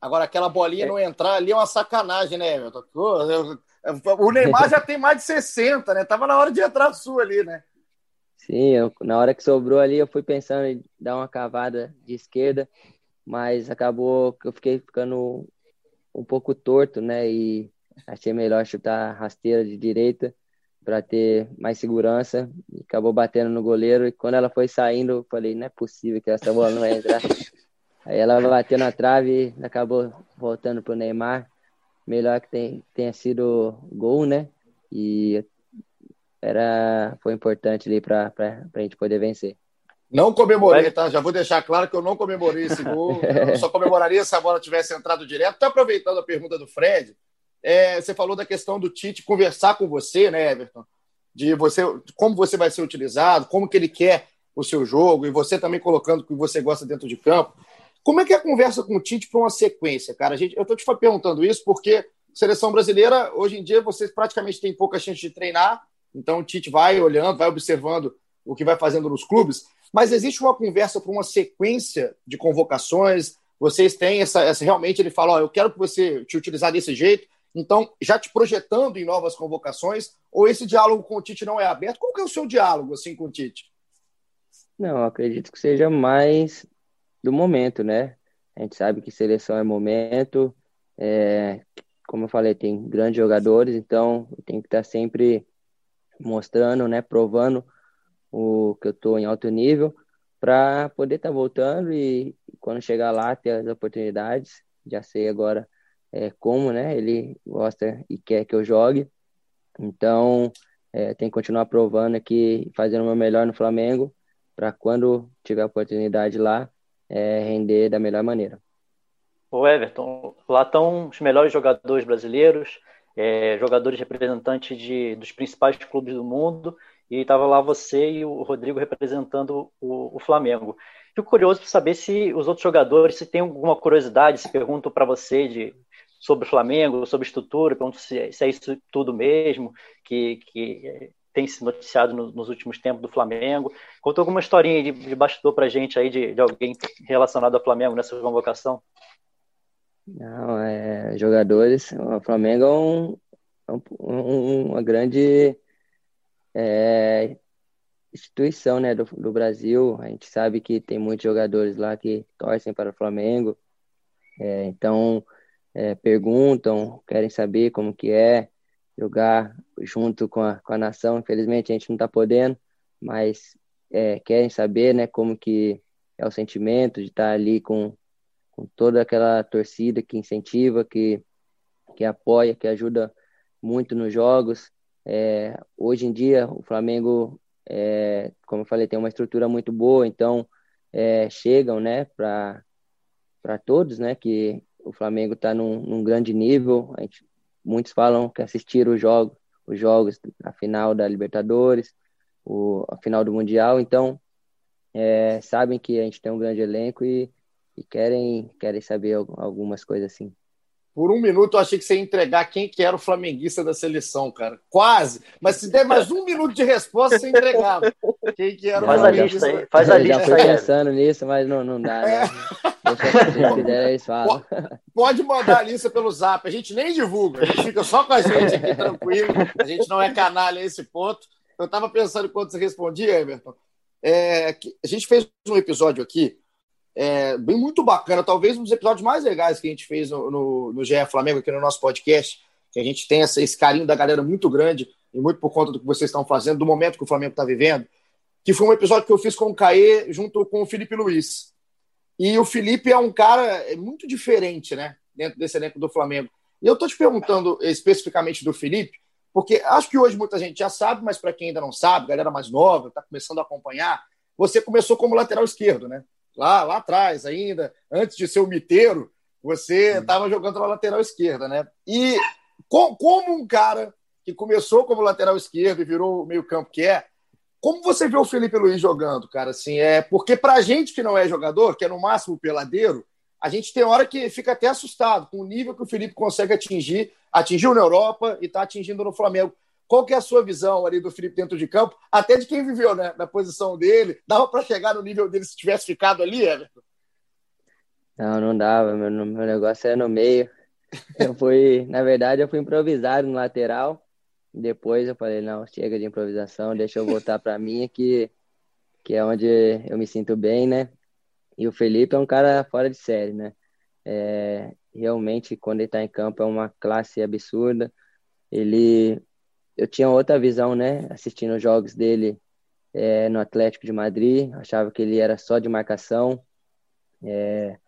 Speaker 1: Agora, aquela bolinha é. não entrar ali é uma sacanagem, né, Everton? O Neymar já tem mais de 60, né? Tava na hora de entrar a sua ali, né?
Speaker 2: Sim, eu, na hora que sobrou ali, eu fui pensando em dar uma cavada de esquerda, mas acabou que eu fiquei ficando um pouco torto, né? E achei melhor chutar rasteira de direita para ter mais segurança. E acabou batendo no goleiro e quando ela foi saindo, eu falei, não é possível que essa bola não vai entrar. Aí ela bateu na trave e acabou voltando pro Neymar. Melhor que tem, tenha sido gol, né? E era foi importante ali para a gente poder vencer.
Speaker 1: Não comemorei, tá? Já vou deixar claro que eu não comemorei esse gol. Eu só comemoraria se a bola tivesse entrado direto. Até aproveitando a pergunta do Fred, é, você falou da questão do Tite conversar com você, né, Everton? De você, como você vai ser utilizado, como que ele quer o seu jogo, e você também colocando o que você gosta dentro de campo. Como é que é a conversa com o Tite para uma sequência, cara? A gente, eu estou te perguntando isso porque seleção brasileira, hoje em dia, vocês praticamente têm pouca chance de treinar, então o Tite vai olhando, vai observando o que vai fazendo nos clubes, mas existe uma conversa para uma sequência de convocações. Vocês têm essa, essa realmente ele fala, ó, eu quero que você te utilizar desse jeito, então já te projetando em novas convocações, ou esse diálogo com o Tite não é aberto? Qual que é o seu diálogo assim com o Tite?
Speaker 2: Não, acredito que seja mais do momento, né? A gente sabe que seleção é momento, é, como eu falei, tem grandes jogadores, então tem que estar sempre mostrando, né, provando o que eu estou em alto nível para poder estar tá voltando e quando chegar lá ter as oportunidades. Já sei agora é, como, né? Ele gosta e quer que eu jogue. Então, é, tem que continuar provando aqui, fazendo o meu melhor no Flamengo, para quando tiver oportunidade lá, é, render da melhor maneira.
Speaker 5: O Everton, lá estão os melhores jogadores brasileiros, é, jogadores representantes de, dos principais clubes do mundo, e estava lá você e o Rodrigo representando o, o Flamengo. Fico curioso para saber se os outros jogadores, se tem alguma curiosidade, se perguntam para você de, sobre o Flamengo, sobre estrutura, perguntam se, se é isso tudo mesmo, que, que tem se noticiado no, nos últimos tempos do Flamengo. Conta alguma historinha de, de bastidor para gente aí de, de alguém relacionado ao Flamengo nessa convocação.
Speaker 2: Não, é, jogadores, o Flamengo é um, é um, uma grande é, instituição né, do, do, Brasil. A gente sabe que tem muitos jogadores lá que torcem para o Flamengo, é, então é, perguntam, querem saber como que é jogar junto com a, com a nação. Infelizmente a gente não está podendo, mas é, querem saber né, como que é o sentimento de estar ali com, com toda aquela torcida que incentiva, que, que apoia, que ajuda muito nos jogos. É, hoje em dia, o Flamengo, é, como eu falei, tem uma estrutura muito boa, então é, chegam né, para todos né, que o Flamengo está num, num, grande nível. Gente, muitos falam que assistiram os jogos, os jogos, a final da Libertadores, o, a final do Mundial, então é, sabem que a gente tem um grande elenco e, e querem, querem saber algumas coisas assim.
Speaker 1: Por um minuto eu achei que você ia entregar quem que era o flamenguista da seleção, cara. Quase. Mas se der mais um minuto de resposta, você entregava. Quem que era
Speaker 5: faz o flamenguista. A lista aí, faz a lista
Speaker 2: Já fui pensando nisso, mas não, não dá, né? É. Deixa que der, eles falam.
Speaker 1: Pode mandar a lista pelo zap. A gente nem divulga. A gente fica só com a gente aqui tranquilo. A gente não é canalha a esse ponto. Eu estava pensando enquanto você respondia, Everton. É, a gente fez um episódio aqui é, bem muito bacana, talvez um dos episódios mais legais que a gente fez no, no, no GE Flamengo, aqui no nosso podcast, que a gente tem esse carinho da galera muito grande, e muito por conta do que vocês estão fazendo, do momento que o Flamengo está vivendo, que foi um episódio que eu fiz com o Caê junto com o Felipe Luiz. E o Felipe é um cara é muito diferente, né, dentro desse elenco do Flamengo. E eu estou te perguntando especificamente do Felipe, porque acho que hoje muita gente já sabe, mas para quem ainda não sabe, galera mais nova, está começando a acompanhar, você começou como lateral esquerdo, né? Lá, lá atrás ainda, antes de ser o miteiro, você estava jogando na lateral esquerda, né? E com, como um cara que começou como lateral esquerdo e virou meio campo que é, como você vê o Felipe Luiz jogando, cara? Assim, é porque pra gente que não é jogador, que é no máximo peladeiro, a gente tem hora que fica até assustado com o nível que o Felipe consegue atingir, atingiu na Europa e está atingindo no Flamengo. Qual que é a sua visão ali do Felipe dentro de campo, até de quem viveu né, na posição dele? Dava para chegar no nível dele se tivesse ficado ali, Everton?
Speaker 2: Não, não dava. Meu, meu negócio era no meio. Eu fui, na verdade, eu fui improvisado no lateral. Depois eu falei, não, chega de improvisação, deixa eu voltar para mim, que, que é onde eu me sinto bem, né? E o Felipe é um cara fora de série, né? É, realmente, quando ele está em campo, é uma classe absurda. Ele eu tinha outra visão, né? Assistindo os jogos dele é, no Atlético de Madrid, achava que ele era só de marcação, é,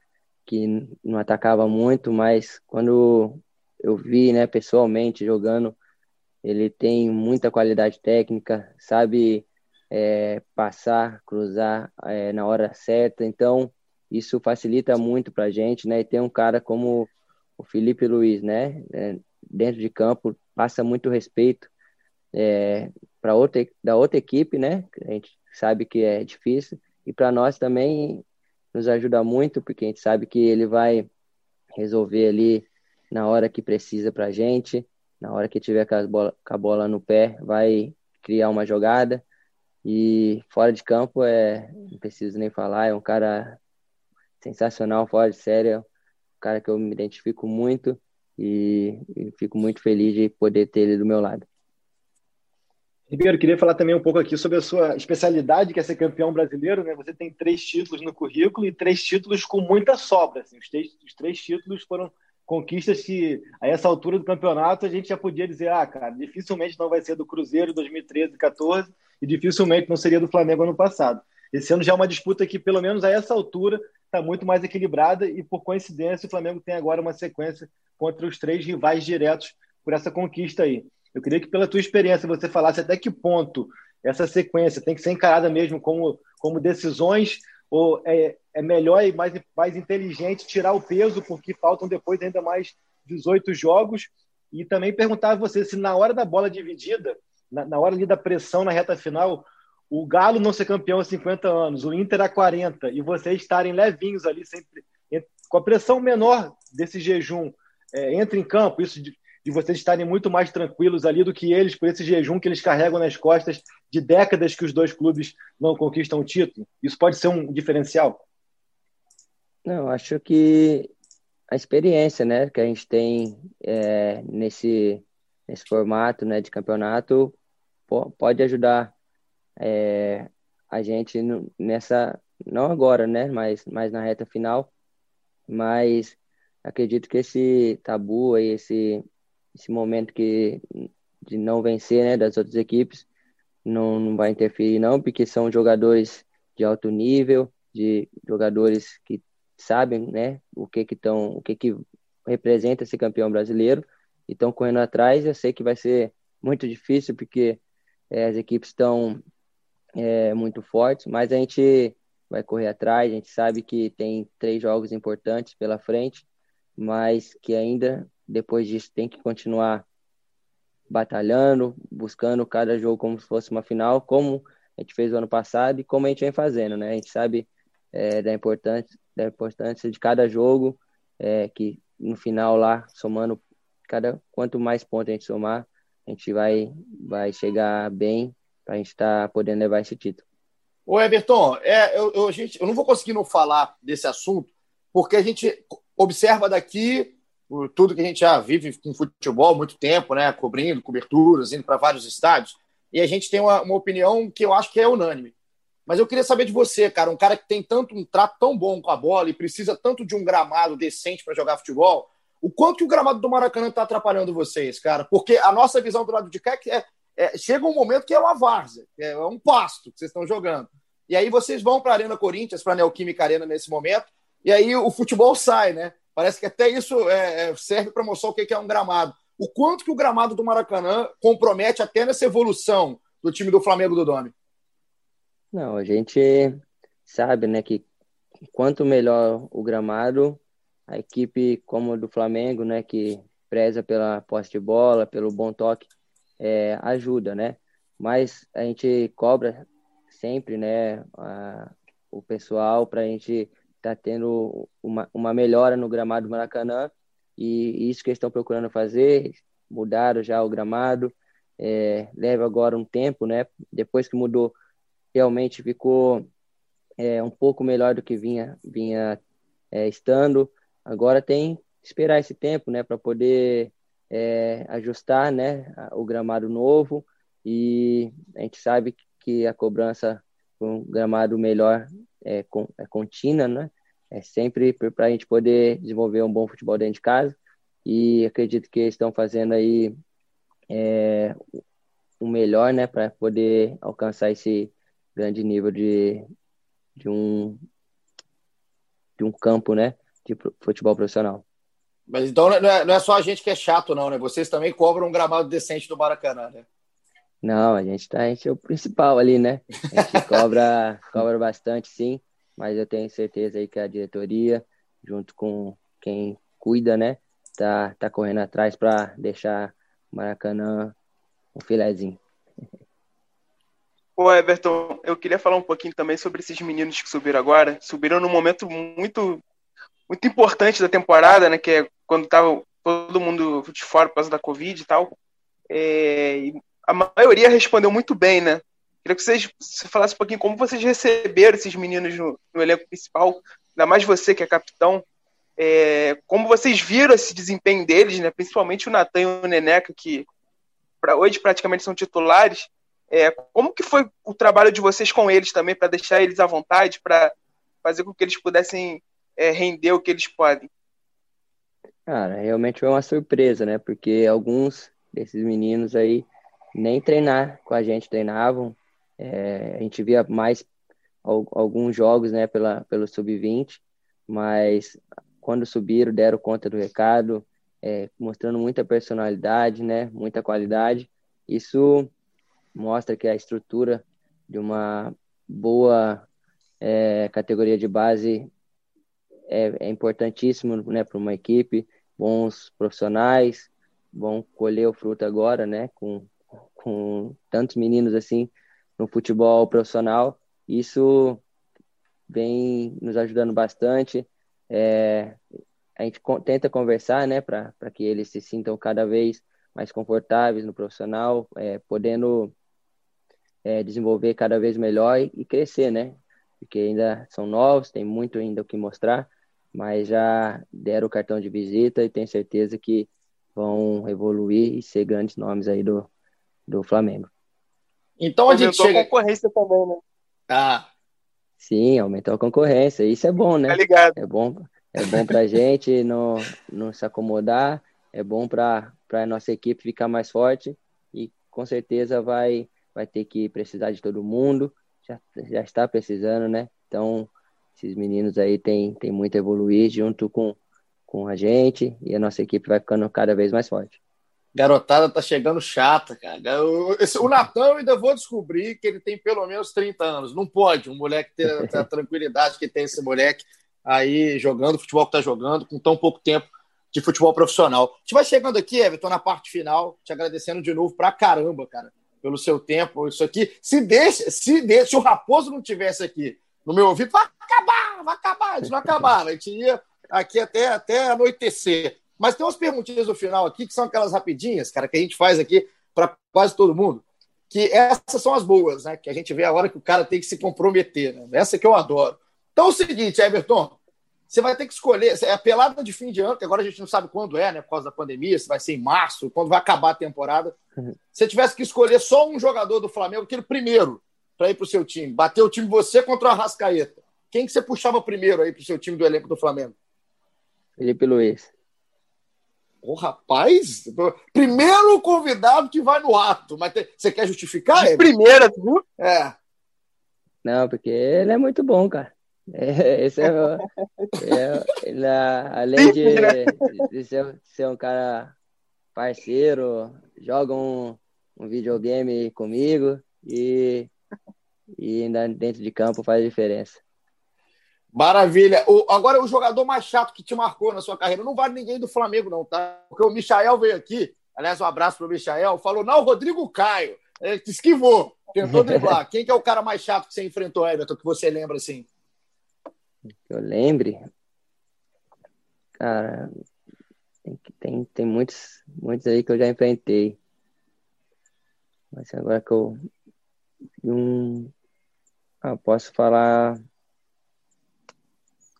Speaker 2: que não atacava muito, mas quando eu vi, né, pessoalmente jogando, ele tem muita qualidade técnica, sabe é, passar, cruzar é, na hora certa, então isso facilita muito para a gente, né? E ter um cara como o Felipe Luiz, né, é, dentro de campo, passa muito respeito é, para outra da outra equipe, né? A gente sabe que é difícil e para nós também nos ajuda muito porque a gente sabe que ele vai resolver ali na hora que precisa para a gente, na hora que tiver com a, bola, com a bola no pé, vai criar uma jogada e fora de campo é não preciso nem falar, é um cara sensacional, fora de série, é um cara que eu me identifico muito e, e fico muito feliz de poder ter ele do meu lado.
Speaker 4: Ribeiro, queria falar também um pouco aqui sobre a sua especialidade, que é ser campeão brasileiro. Né? Você tem três títulos no currículo e três títulos com muita sobra. Assim. Os, três, os três títulos foram conquistas que, a essa altura do campeonato, a gente já podia dizer: ah, cara, dificilmente não vai ser do Cruzeiro 2013 e 14 e dificilmente não seria do Flamengo ano passado. Esse ano já é uma disputa que, pelo menos a essa altura, está muito mais equilibrada e, por coincidência, o Flamengo tem agora uma sequência contra os três rivais diretos por essa conquista aí. Eu queria que, pela tua experiência, você falasse até que ponto essa sequência tem que ser encarada mesmo como, como decisões ou é, é melhor e mais, mais inteligente tirar o peso, porque faltam depois ainda mais 18 jogos. E também perguntar a você se na hora da bola dividida, na, na hora ali da pressão na reta final, o Galo não ser campeão há 50 anos, o Inter há 40, e vocês estarem levinhos ali, sempre com a pressão menor desse jejum, é, entra em campo, isso de vocês estarem muito mais tranquilos ali do que eles por esse jejum que eles carregam nas costas de décadas que os dois clubes não conquistam o título? Isso pode ser um diferencial?
Speaker 2: Não, acho que a experiência, né, que a gente tem é, nesse nesse formato, né, de campeonato pode ajudar é, a gente nessa não agora, né, mas mas na reta final, mas acredito que esse tabu aí, esse esse momento que de não vencer, né, das outras equipes, não, não vai interferir não, porque são jogadores de alto nível, de jogadores que sabem, né, o que que estão, o que que representa esse campeão brasileiro e estão correndo atrás. Eu sei que vai ser muito difícil porque é, as equipes estão é, muito fortes, mas a gente vai correr atrás. A gente sabe que tem três jogos importantes pela frente, mas que ainda depois disso tem que continuar batalhando, buscando cada jogo como se fosse uma final, como a gente fez o ano passado e como a gente vem fazendo, né? A gente sabe é, da importância da importância de cada jogo, é, que no final lá somando cada quanto mais pontos a gente somar, a gente vai vai chegar bem para a gente estar tá podendo levar esse título.
Speaker 1: Ô Everton, é, eu, eu, gente, eu não vou conseguir não falar desse assunto, porque a gente observa daqui tudo que a gente já vive com futebol há muito tempo, né? Cobrindo, coberturas, indo para vários estádios, e a gente tem uma, uma opinião que eu acho que é unânime. Mas eu queria saber de você, cara, um cara que tem tanto um trato tão bom com a bola e precisa tanto de um gramado decente para jogar futebol, o quanto que o gramado do Maracanã está atrapalhando vocês, cara? Porque a nossa visão do lado de cá é, é chega um momento que é uma várzea, é um pasto que vocês estão jogando. E aí vocês vão para a Arena Corinthians, para a Neoquímica Arena nesse momento, e aí o futebol sai, né? Parece que até isso é, é serve para mostrar o que é um gramado. O quanto que o gramado do Maracanã compromete até nessa evolução do time do Flamengo do Dome?
Speaker 2: Não, a gente sabe, né, que quanto melhor o gramado, a equipe como a do Flamengo, né, que preza pela posse de bola, pelo bom toque, é, ajuda, né? Mas a gente cobra sempre, né, a, o pessoal para a gente estar tá tendo uma, uma melhora no gramado do Maracanã e isso que eles estão procurando fazer, mudaram já o gramado, é, leva agora um tempo, né? Depois que mudou realmente ficou é, um pouco melhor do que vinha, vinha é, estando. Agora tem que esperar esse tempo, né, para poder é, ajustar, né, o gramado novo e a gente sabe que a cobrança com um gramado melhor é, com, é contínua, né, é sempre para a gente poder desenvolver um bom futebol dentro de casa e acredito que estão fazendo aí é, o melhor, né, para poder alcançar esse grande nível de, de um de um campo, né, de futebol profissional.
Speaker 1: Mas então não é, não é só a gente que é chato, não, né? Vocês também cobram um gramado decente do Maracanã, né?
Speaker 2: Não, a gente tá, a gente é o principal ali, né? A gente cobra, cobra bastante, sim, mas eu tenho certeza aí que a diretoria, junto com quem cuida, né, tá, tá correndo atrás para deixar o Maracanã um filezinho.
Speaker 3: Ô Everton, eu queria falar um pouquinho também sobre esses meninos que subiram agora. Subiram num momento muito muito importante da temporada, né? Que é quando tava todo mundo de fora por causa da Covid e tal. É, a maioria respondeu muito bem, né? Queria que vocês falassem um pouquinho como vocês receberam esses meninos no, no elenco principal, ainda mais você que é capitão. É, como vocês viram esse desempenho deles, né? Principalmente o Natan e o Neneca, que para hoje praticamente são titulares. É, como que foi o trabalho de vocês com eles também, para deixar eles à vontade, para fazer com que eles pudessem é, render o que eles podem?
Speaker 2: Cara, realmente foi uma surpresa, né? Porque alguns desses meninos aí nem treinar com a gente treinavam. É, a gente via mais alguns jogos, né, pela, pelo sub-20, mas quando subiram deram conta do recado, é, mostrando muita personalidade, né, muita qualidade. Isso mostra que a estrutura de uma boa é, categoria de base é, é importantíssimo né, para uma equipe, bons profissionais, vão colher o fruto agora, né, com, com tantos meninos assim no futebol profissional. Isso vem nos ajudando bastante. É, a gente tenta conversar, né, para que eles se sintam cada vez mais confortáveis no profissional, é, podendo é, desenvolver cada vez melhor e, e, crescer, né? Porque ainda são novos, tem muito ainda o que mostrar, mas já deram o cartão de visita e tenho certeza que vão evoluir e ser grandes nomes aí do, do Flamengo.
Speaker 3: Então a gente chega... a concorrência também, né?
Speaker 1: Ah.
Speaker 2: Sim, aumentou a concorrência. Isso é bom, né?
Speaker 3: Tá ligado.
Speaker 2: É bom, é bom pra gente não, não se acomodar, é bom para a nossa equipe ficar mais forte e com certeza vai vai ter que precisar de todo mundo, já, já está precisando, né? Então, esses meninos aí têm tem muito a evoluir junto com, com a gente e a nossa equipe vai ficando cada vez mais forte.
Speaker 1: Garotada tá chegando chata, cara. O Natan eu ainda vou descobrir que ele tem pelo menos 30 anos. Não pode um moleque ter, ter a tranquilidade que tem esse moleque aí jogando futebol que tá jogando com tão pouco tempo de futebol profissional. A gente vai chegando aqui, Everton, na parte final, te agradecendo de novo pra caramba, cara, pelo seu tempo. Isso aqui, se deixa, se deixa, se o Raposo não tivesse aqui no meu ouvido, vai acabar, vai acabar, a gente não acabava, a gente ia aqui até, até anoitecer. Mas tem umas perguntinhas no final aqui, que são aquelas rapidinhas, cara, que a gente faz aqui para quase todo mundo, que essas são as boas, né? Que a gente vê a hora que o cara tem que se comprometer, né? Essa que eu adoro. Então é o seguinte, Everton, você vai ter que escolher. É a pelada de fim de ano, que agora a gente não sabe quando é, né? Por causa da pandemia, se vai ser em março, quando vai acabar a temporada. Uhum. Se você tivesse que escolher só um jogador do Flamengo, aquele primeiro, para ir para o seu time, bater o time você contra o Arrascaeta. Quem que você puxava primeiro aí para o seu time do elenco do Flamengo?
Speaker 2: Felipe Luiz.
Speaker 1: Ô, rapaz, primeiro convidado que vai no ato, mas tem... você quer justificar?
Speaker 3: De primeira, viu?
Speaker 1: É.
Speaker 2: Não, porque ele é muito bom, cara. É, esse é, o, é ele, além de, de ser, ser, um cara parceiro, joga um, um videogame comigo e, e ainda dentro de campo faz diferença.
Speaker 1: Maravilha. O, agora, o jogador mais chato que te marcou na sua carreira, não vale ninguém do Flamengo, não, tá? Porque o Michael veio aqui, aliás, um abraço para o Michael, falou: não, Rodrigo Caio. Ele te esquivou, tentou driblar. Quem que é o cara mais chato que você enfrentou, Everton, que você lembra assim?
Speaker 2: Eu lembre. Cara, tem, tem, tem muitos, muitos aí que eu já enfrentei. Mas agora que eu. Um, ah, posso falar.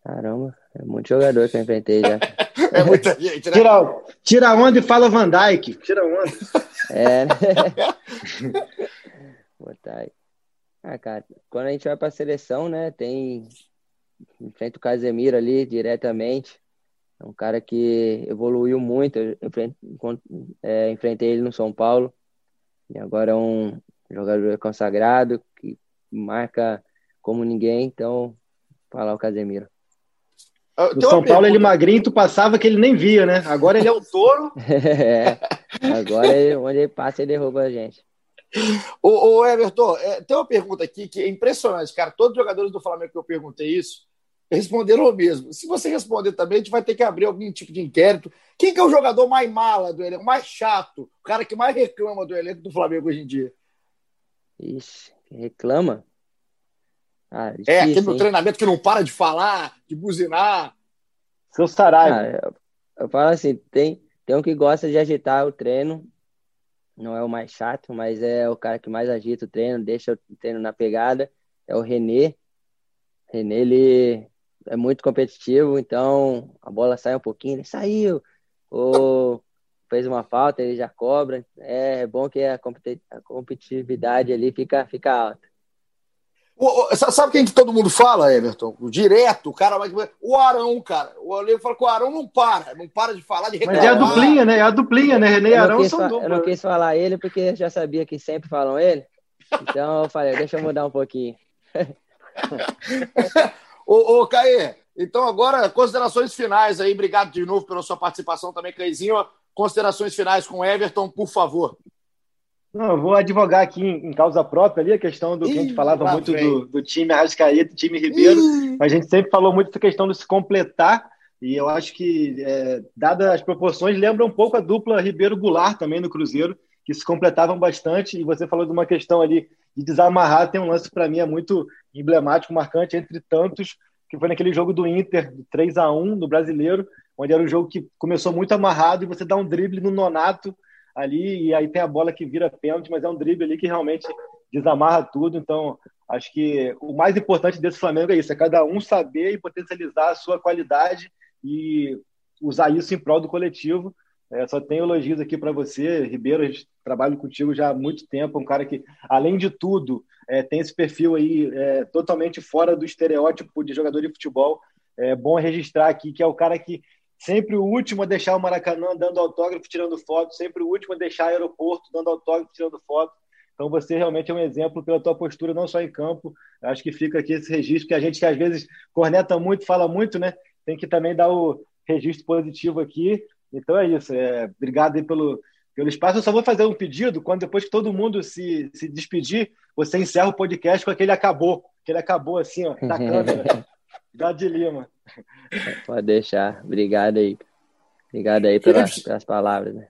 Speaker 2: Caramba, é muito jogador que eu enfrentei já.
Speaker 1: é muita gente, né?
Speaker 4: Tira, tira onda e fala Van Dyke. Tira onda.
Speaker 2: É, né? Botar. Ah, cara, quando a gente vai pra seleção, né, tem enfrenta o Casemiro ali diretamente. É um cara que evoluiu muito. Eu é, enfrentei ele no São Paulo. E agora é um jogador consagrado que marca como ninguém. Então, falar o Casemiro.
Speaker 4: No São Paulo ele magrinho, tu passava que ele nem via, né? Agora ele é o touro.
Speaker 2: é, agora ele, onde ele passa, ele derruba a gente.
Speaker 1: Ô, ô Everton, é, tem uma pergunta aqui que é impressionante, cara. Todos os jogadores do Flamengo que eu perguntei isso, responderam o mesmo. Se você responder também, a gente vai ter que abrir algum tipo de inquérito. Quem que é o jogador mais mala do elenco, mais chato, o cara que mais reclama do elenco do Flamengo hoje em dia?
Speaker 2: Ixi, reclama?
Speaker 1: Ah, difícil, é, aquele no treinamento que não para de falar, de buzinar.
Speaker 4: Seu Saraiva. Ah,
Speaker 2: eu, eu, falo assim, tem, tem um que gosta de agitar o treino, não é o mais chato, mas é o cara que mais agita o treino, deixa o treino na pegada, é o Renê. Renê, ele é muito competitivo, então a bola sai um pouquinho, ele saiu, ou fez uma falta, ele já cobra. É bom que a competitividade ali fica, fica alta.
Speaker 1: Sabe quem que todo mundo fala, Everton? O direto, o cara vai. O Arão, cara. O Alejo fala que o Arão não para, não para de falar, de reclamar.
Speaker 4: Mas é a duplinha, né? É a duplinha, né? René e Arão são dupla.
Speaker 2: Eu não quis falar ele porque já sabia que sempre falam ele. Então eu falei, deixa eu mudar um pouquinho.
Speaker 1: ô, ô, Caê, então agora, considerações finais aí. Obrigado de novo pela sua participação também, Caezinho. Considerações finais com Everton, por favor.
Speaker 4: Não, eu vou advogar aqui em, causa própria ali a questão do que a gente falava muito do, do, time Arrascaeta, do time Ribeiro, Ih. mas a gente sempre falou muito essa questão de se completar, e eu acho que, é, dadas as proporções, lembra um pouco a dupla Ribeiro-Goulart também no Cruzeiro, que se completavam bastante, e você falou de uma questão ali de desamarrar, tem um lance para mim é muito emblemático, marcante, entre tantos, que foi naquele jogo do Inter, 3 a 1 no Brasileiro, onde era um jogo que começou muito amarrado, e você dá um drible no nonato, ali, e aí tem a bola que vira pênalti, mas é um drible ali que realmente desamarra tudo. Então, acho que o mais importante desse Flamengo é isso: é cada um saber e potencializar a sua qualidade e usar isso em prol do coletivo. É, só tenho elogios aqui para você, Ribeiro. A gente trabalha contigo já há muito tempo. Um cara que, além de tudo, é, tem esse perfil aí é, totalmente fora do estereótipo de jogador de futebol. É bom registrar aqui que é o cara que sempre o último a deixar o Maracanã dando autógrafo, tirando foto, sempre o último a deixar o aeroporto dando autógrafo, tirando foto. Então você realmente é um exemplo pela tua postura, não só em campo. Acho que fica aqui esse registro que a gente que às vezes corneta muito, fala muito, né? Tem que também dar o registro positivo aqui. Então é isso. É, obrigado aí pelo, pelo espaço. Eu só vou fazer um pedido, quando depois que todo mundo se, se despedir, você encerra o podcast com aquele acabou. Aquele acabou assim, ó, da câmera. da de Lima.
Speaker 2: Pode deixar. Obrigado aí. Obrigado aí pelas, pelas palavras. Né?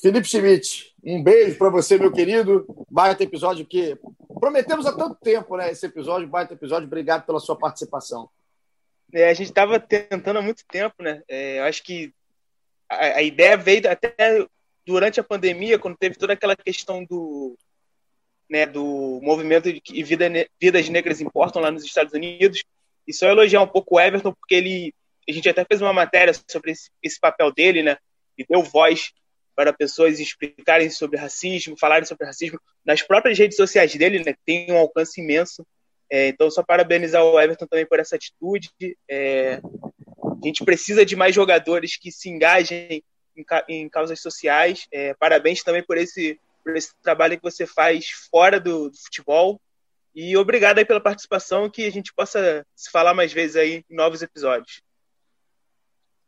Speaker 1: Felipe Schmidt, um beijo para você, meu querido. Baita episódio que prometemos há tanto tempo, né? Esse episódio, baita episódio. Obrigado pela sua participação.
Speaker 3: É, a gente estava tentando há muito tempo, né? É, eu acho que a, a, ideia veio até durante a pandemia, quando teve toda aquela questão do, né, do movimento de que vida, vidas negras importam lá nos Estados Unidos. E só elogiar um pouco o Everton, porque ele, a gente até fez uma matéria sobre esse, esse papel dele, né? E deu voz para pessoas explicarem sobre racismo, falarem sobre racismo nas próprias redes sociais dele, né? Tem um alcance imenso. É, então, só parabenizar o Everton também por essa atitude. É, a gente precisa de mais jogadores que se engajem em, em causas sociais. É, parabéns também por esse, por esse trabalho que você faz fora do, do, futebol. E obrigado aí pela participação, que a gente possa se falar mais vezes aí em novos episódios.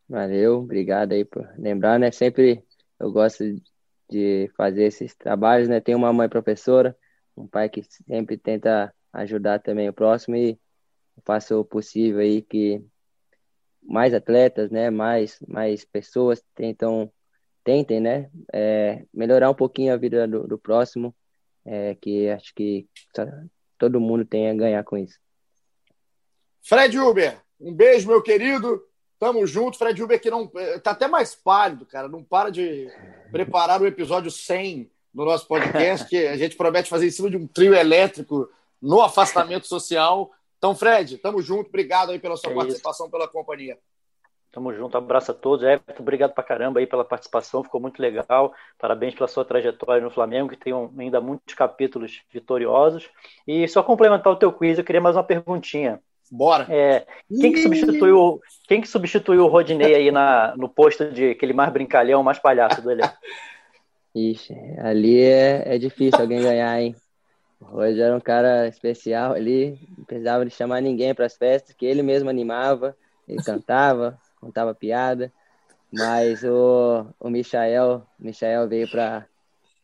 Speaker 2: Valeu, obrigado aí por lembrar, né? Sempre eu gosto de fazer esses trabalhos, né? Tenho uma mãe professora, um pai que sempre tenta ajudar também o próximo e faço o possível aí que mais atletas, né? Mais mais pessoas tentam tentem, né? É, melhorar um pouquinho a vida do, do próximo, é, que acho que todo mundo tem a ganhar com isso.
Speaker 1: Fred Uber, um beijo, meu querido. Tamo junto, Fred Uber que não eh, tá até mais pálido, cara. Não para de preparar o episódio 100 no nosso podcast, que a gente promete fazer em cima de um trio elétrico no afastamento social. Então, Fred, tamo junto. Obrigado aí pela sua é participação, isso. pela companhia.
Speaker 5: Tamo junto, abraço a todos. Everton, obrigado pra caramba aí pela participação, ficou muito legal. Parabéns pela sua trajetória no Flamengo, que tem um, ainda muitos capítulos vitoriosos. E só complementar o teu quiz, eu queria mais uma perguntinha.
Speaker 1: Bora.
Speaker 5: É, quem, que substituiu, quem que substituiu o Rodinei aí na, no posto de aquele mais brincalhão, mais palhaço do elenco?
Speaker 2: Ixi, ali é, é difícil alguém ganhar, hein? O Roger era um cara especial ali, não precisava de chamar ninguém para as festas, que ele mesmo animava, ele cantava, contava piada, mas o, o Michael, Michael veio para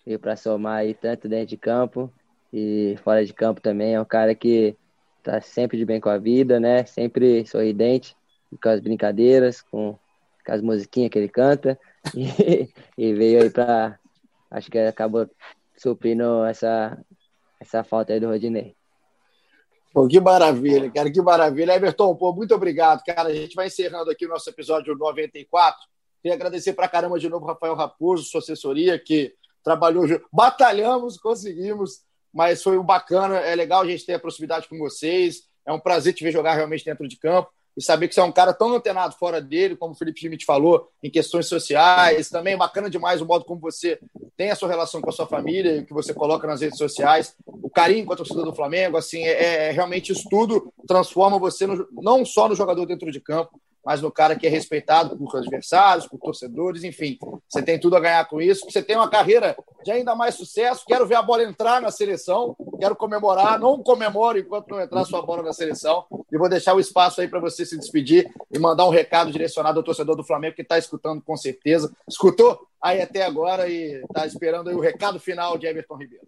Speaker 2: veio somar aí tanto dentro de campo e fora de campo também, é um cara que tá sempre de bem com a vida, né? Sempre sorridente, com as brincadeiras, com, com as musiquinhas que ele canta. E, e veio aí para Acho que acabou suprindo essa, essa falta aí do Rodinei.
Speaker 1: Pô, que maravilha, cara, que maravilha. Everton, pô, muito obrigado, cara. A gente vai encerrando aqui o nosso episódio 94. Queria agradecer pra caramba de novo Rafael Raposo, sua assessoria, que trabalhou, batalhamos, conseguimos mas foi bacana, é legal a gente ter a proximidade com vocês. É um prazer te ver jogar realmente dentro de campo e saber que você é um cara tão antenado fora dele, como o Felipe Schmidt falou, em questões sociais. Também é bacana demais o modo como você tem a sua relação com a sua família que você coloca nas redes sociais. O carinho com a torcida do Flamengo, assim, é, é realmente isso tudo transforma você no, não só no jogador dentro de campo, mas no cara que é respeitado por adversários, por torcedores, enfim. Você tem tudo a ganhar com isso. Você tem uma carreira de ainda mais sucesso. Quero ver a bola entrar na seleção. Quero comemorar. Não comemoro enquanto não entrar sua bola na seleção. E vou deixar o espaço aí para você se despedir e mandar um recado direcionado ao torcedor do Flamengo que está escutando com certeza. Escutou aí até agora e está esperando aí o recado final de Everton Ribeiro.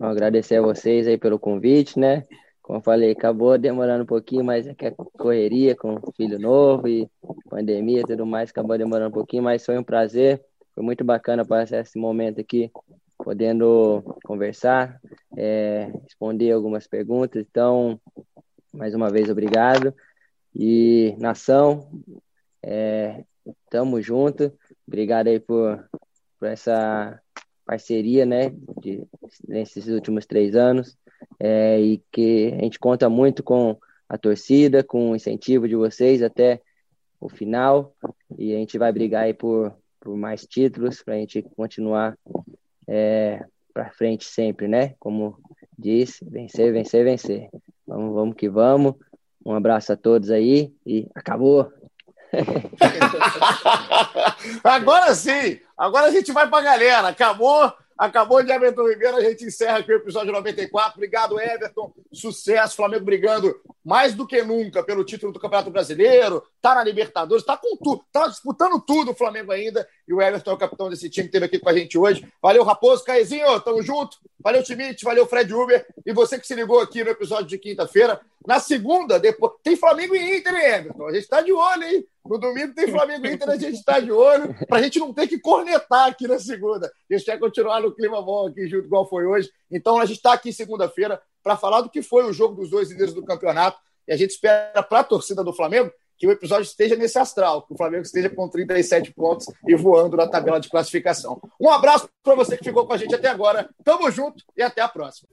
Speaker 2: Agradecer a vocês aí pelo convite, né? Como falei, acabou demorando um pouquinho, mas é que a correria com filho novo e pandemia e tudo mais, acabou demorando um pouquinho, mas foi um prazer, foi muito bacana passar esse momento aqui, podendo conversar, é, responder algumas perguntas. Então, mais uma vez, obrigado. E, nação, é, tamo junto. Obrigado aí por, por essa parceria, né, de, nesses últimos três anos é, e que a gente conta muito com a torcida, com o incentivo de vocês até o final e a gente vai brigar aí por, por mais títulos para a gente continuar é, para frente sempre, né? Como disse, vencer, vencer, vencer. Vamos, vamos que vamos. Um abraço a todos aí e acabou.
Speaker 1: Agora sim! Agora a gente vai para a galera. Acabou. Acabou de Everton Ribeiro, a gente encerra aqui o episódio 94. Obrigado, Everton. Sucesso. Flamengo brigando mais do que nunca pelo título do Campeonato Brasileiro. Tá na Libertadores, tá com tudo, tá disputando tudo o Flamengo ainda. E o Everton é o capitão desse time que esteve aqui com a gente hoje. Valeu, Raposo, Caezinho, tamo junto. Valeu, Timite, valeu, Fred Uber. E você que se ligou aqui no episódio de quinta-feira. Na segunda, depois. Tem Flamengo e Inter, hein, Everton? A gente tá de olho, hein? No domingo tem Flamengo Inter, a gente está de olho, para a gente não ter que cornetar aqui na segunda. A gente quer continuar no clima bom aqui, junto igual foi hoje. Então, a gente está aqui segunda-feira para falar do que foi o jogo dos dois líderes do campeonato. E a gente espera para a torcida do Flamengo que o episódio esteja nesse astral, que o Flamengo esteja com 37 pontos e voando na tabela de classificação. Um abraço para você que ficou com a gente até agora. Tamo junto e até a próxima.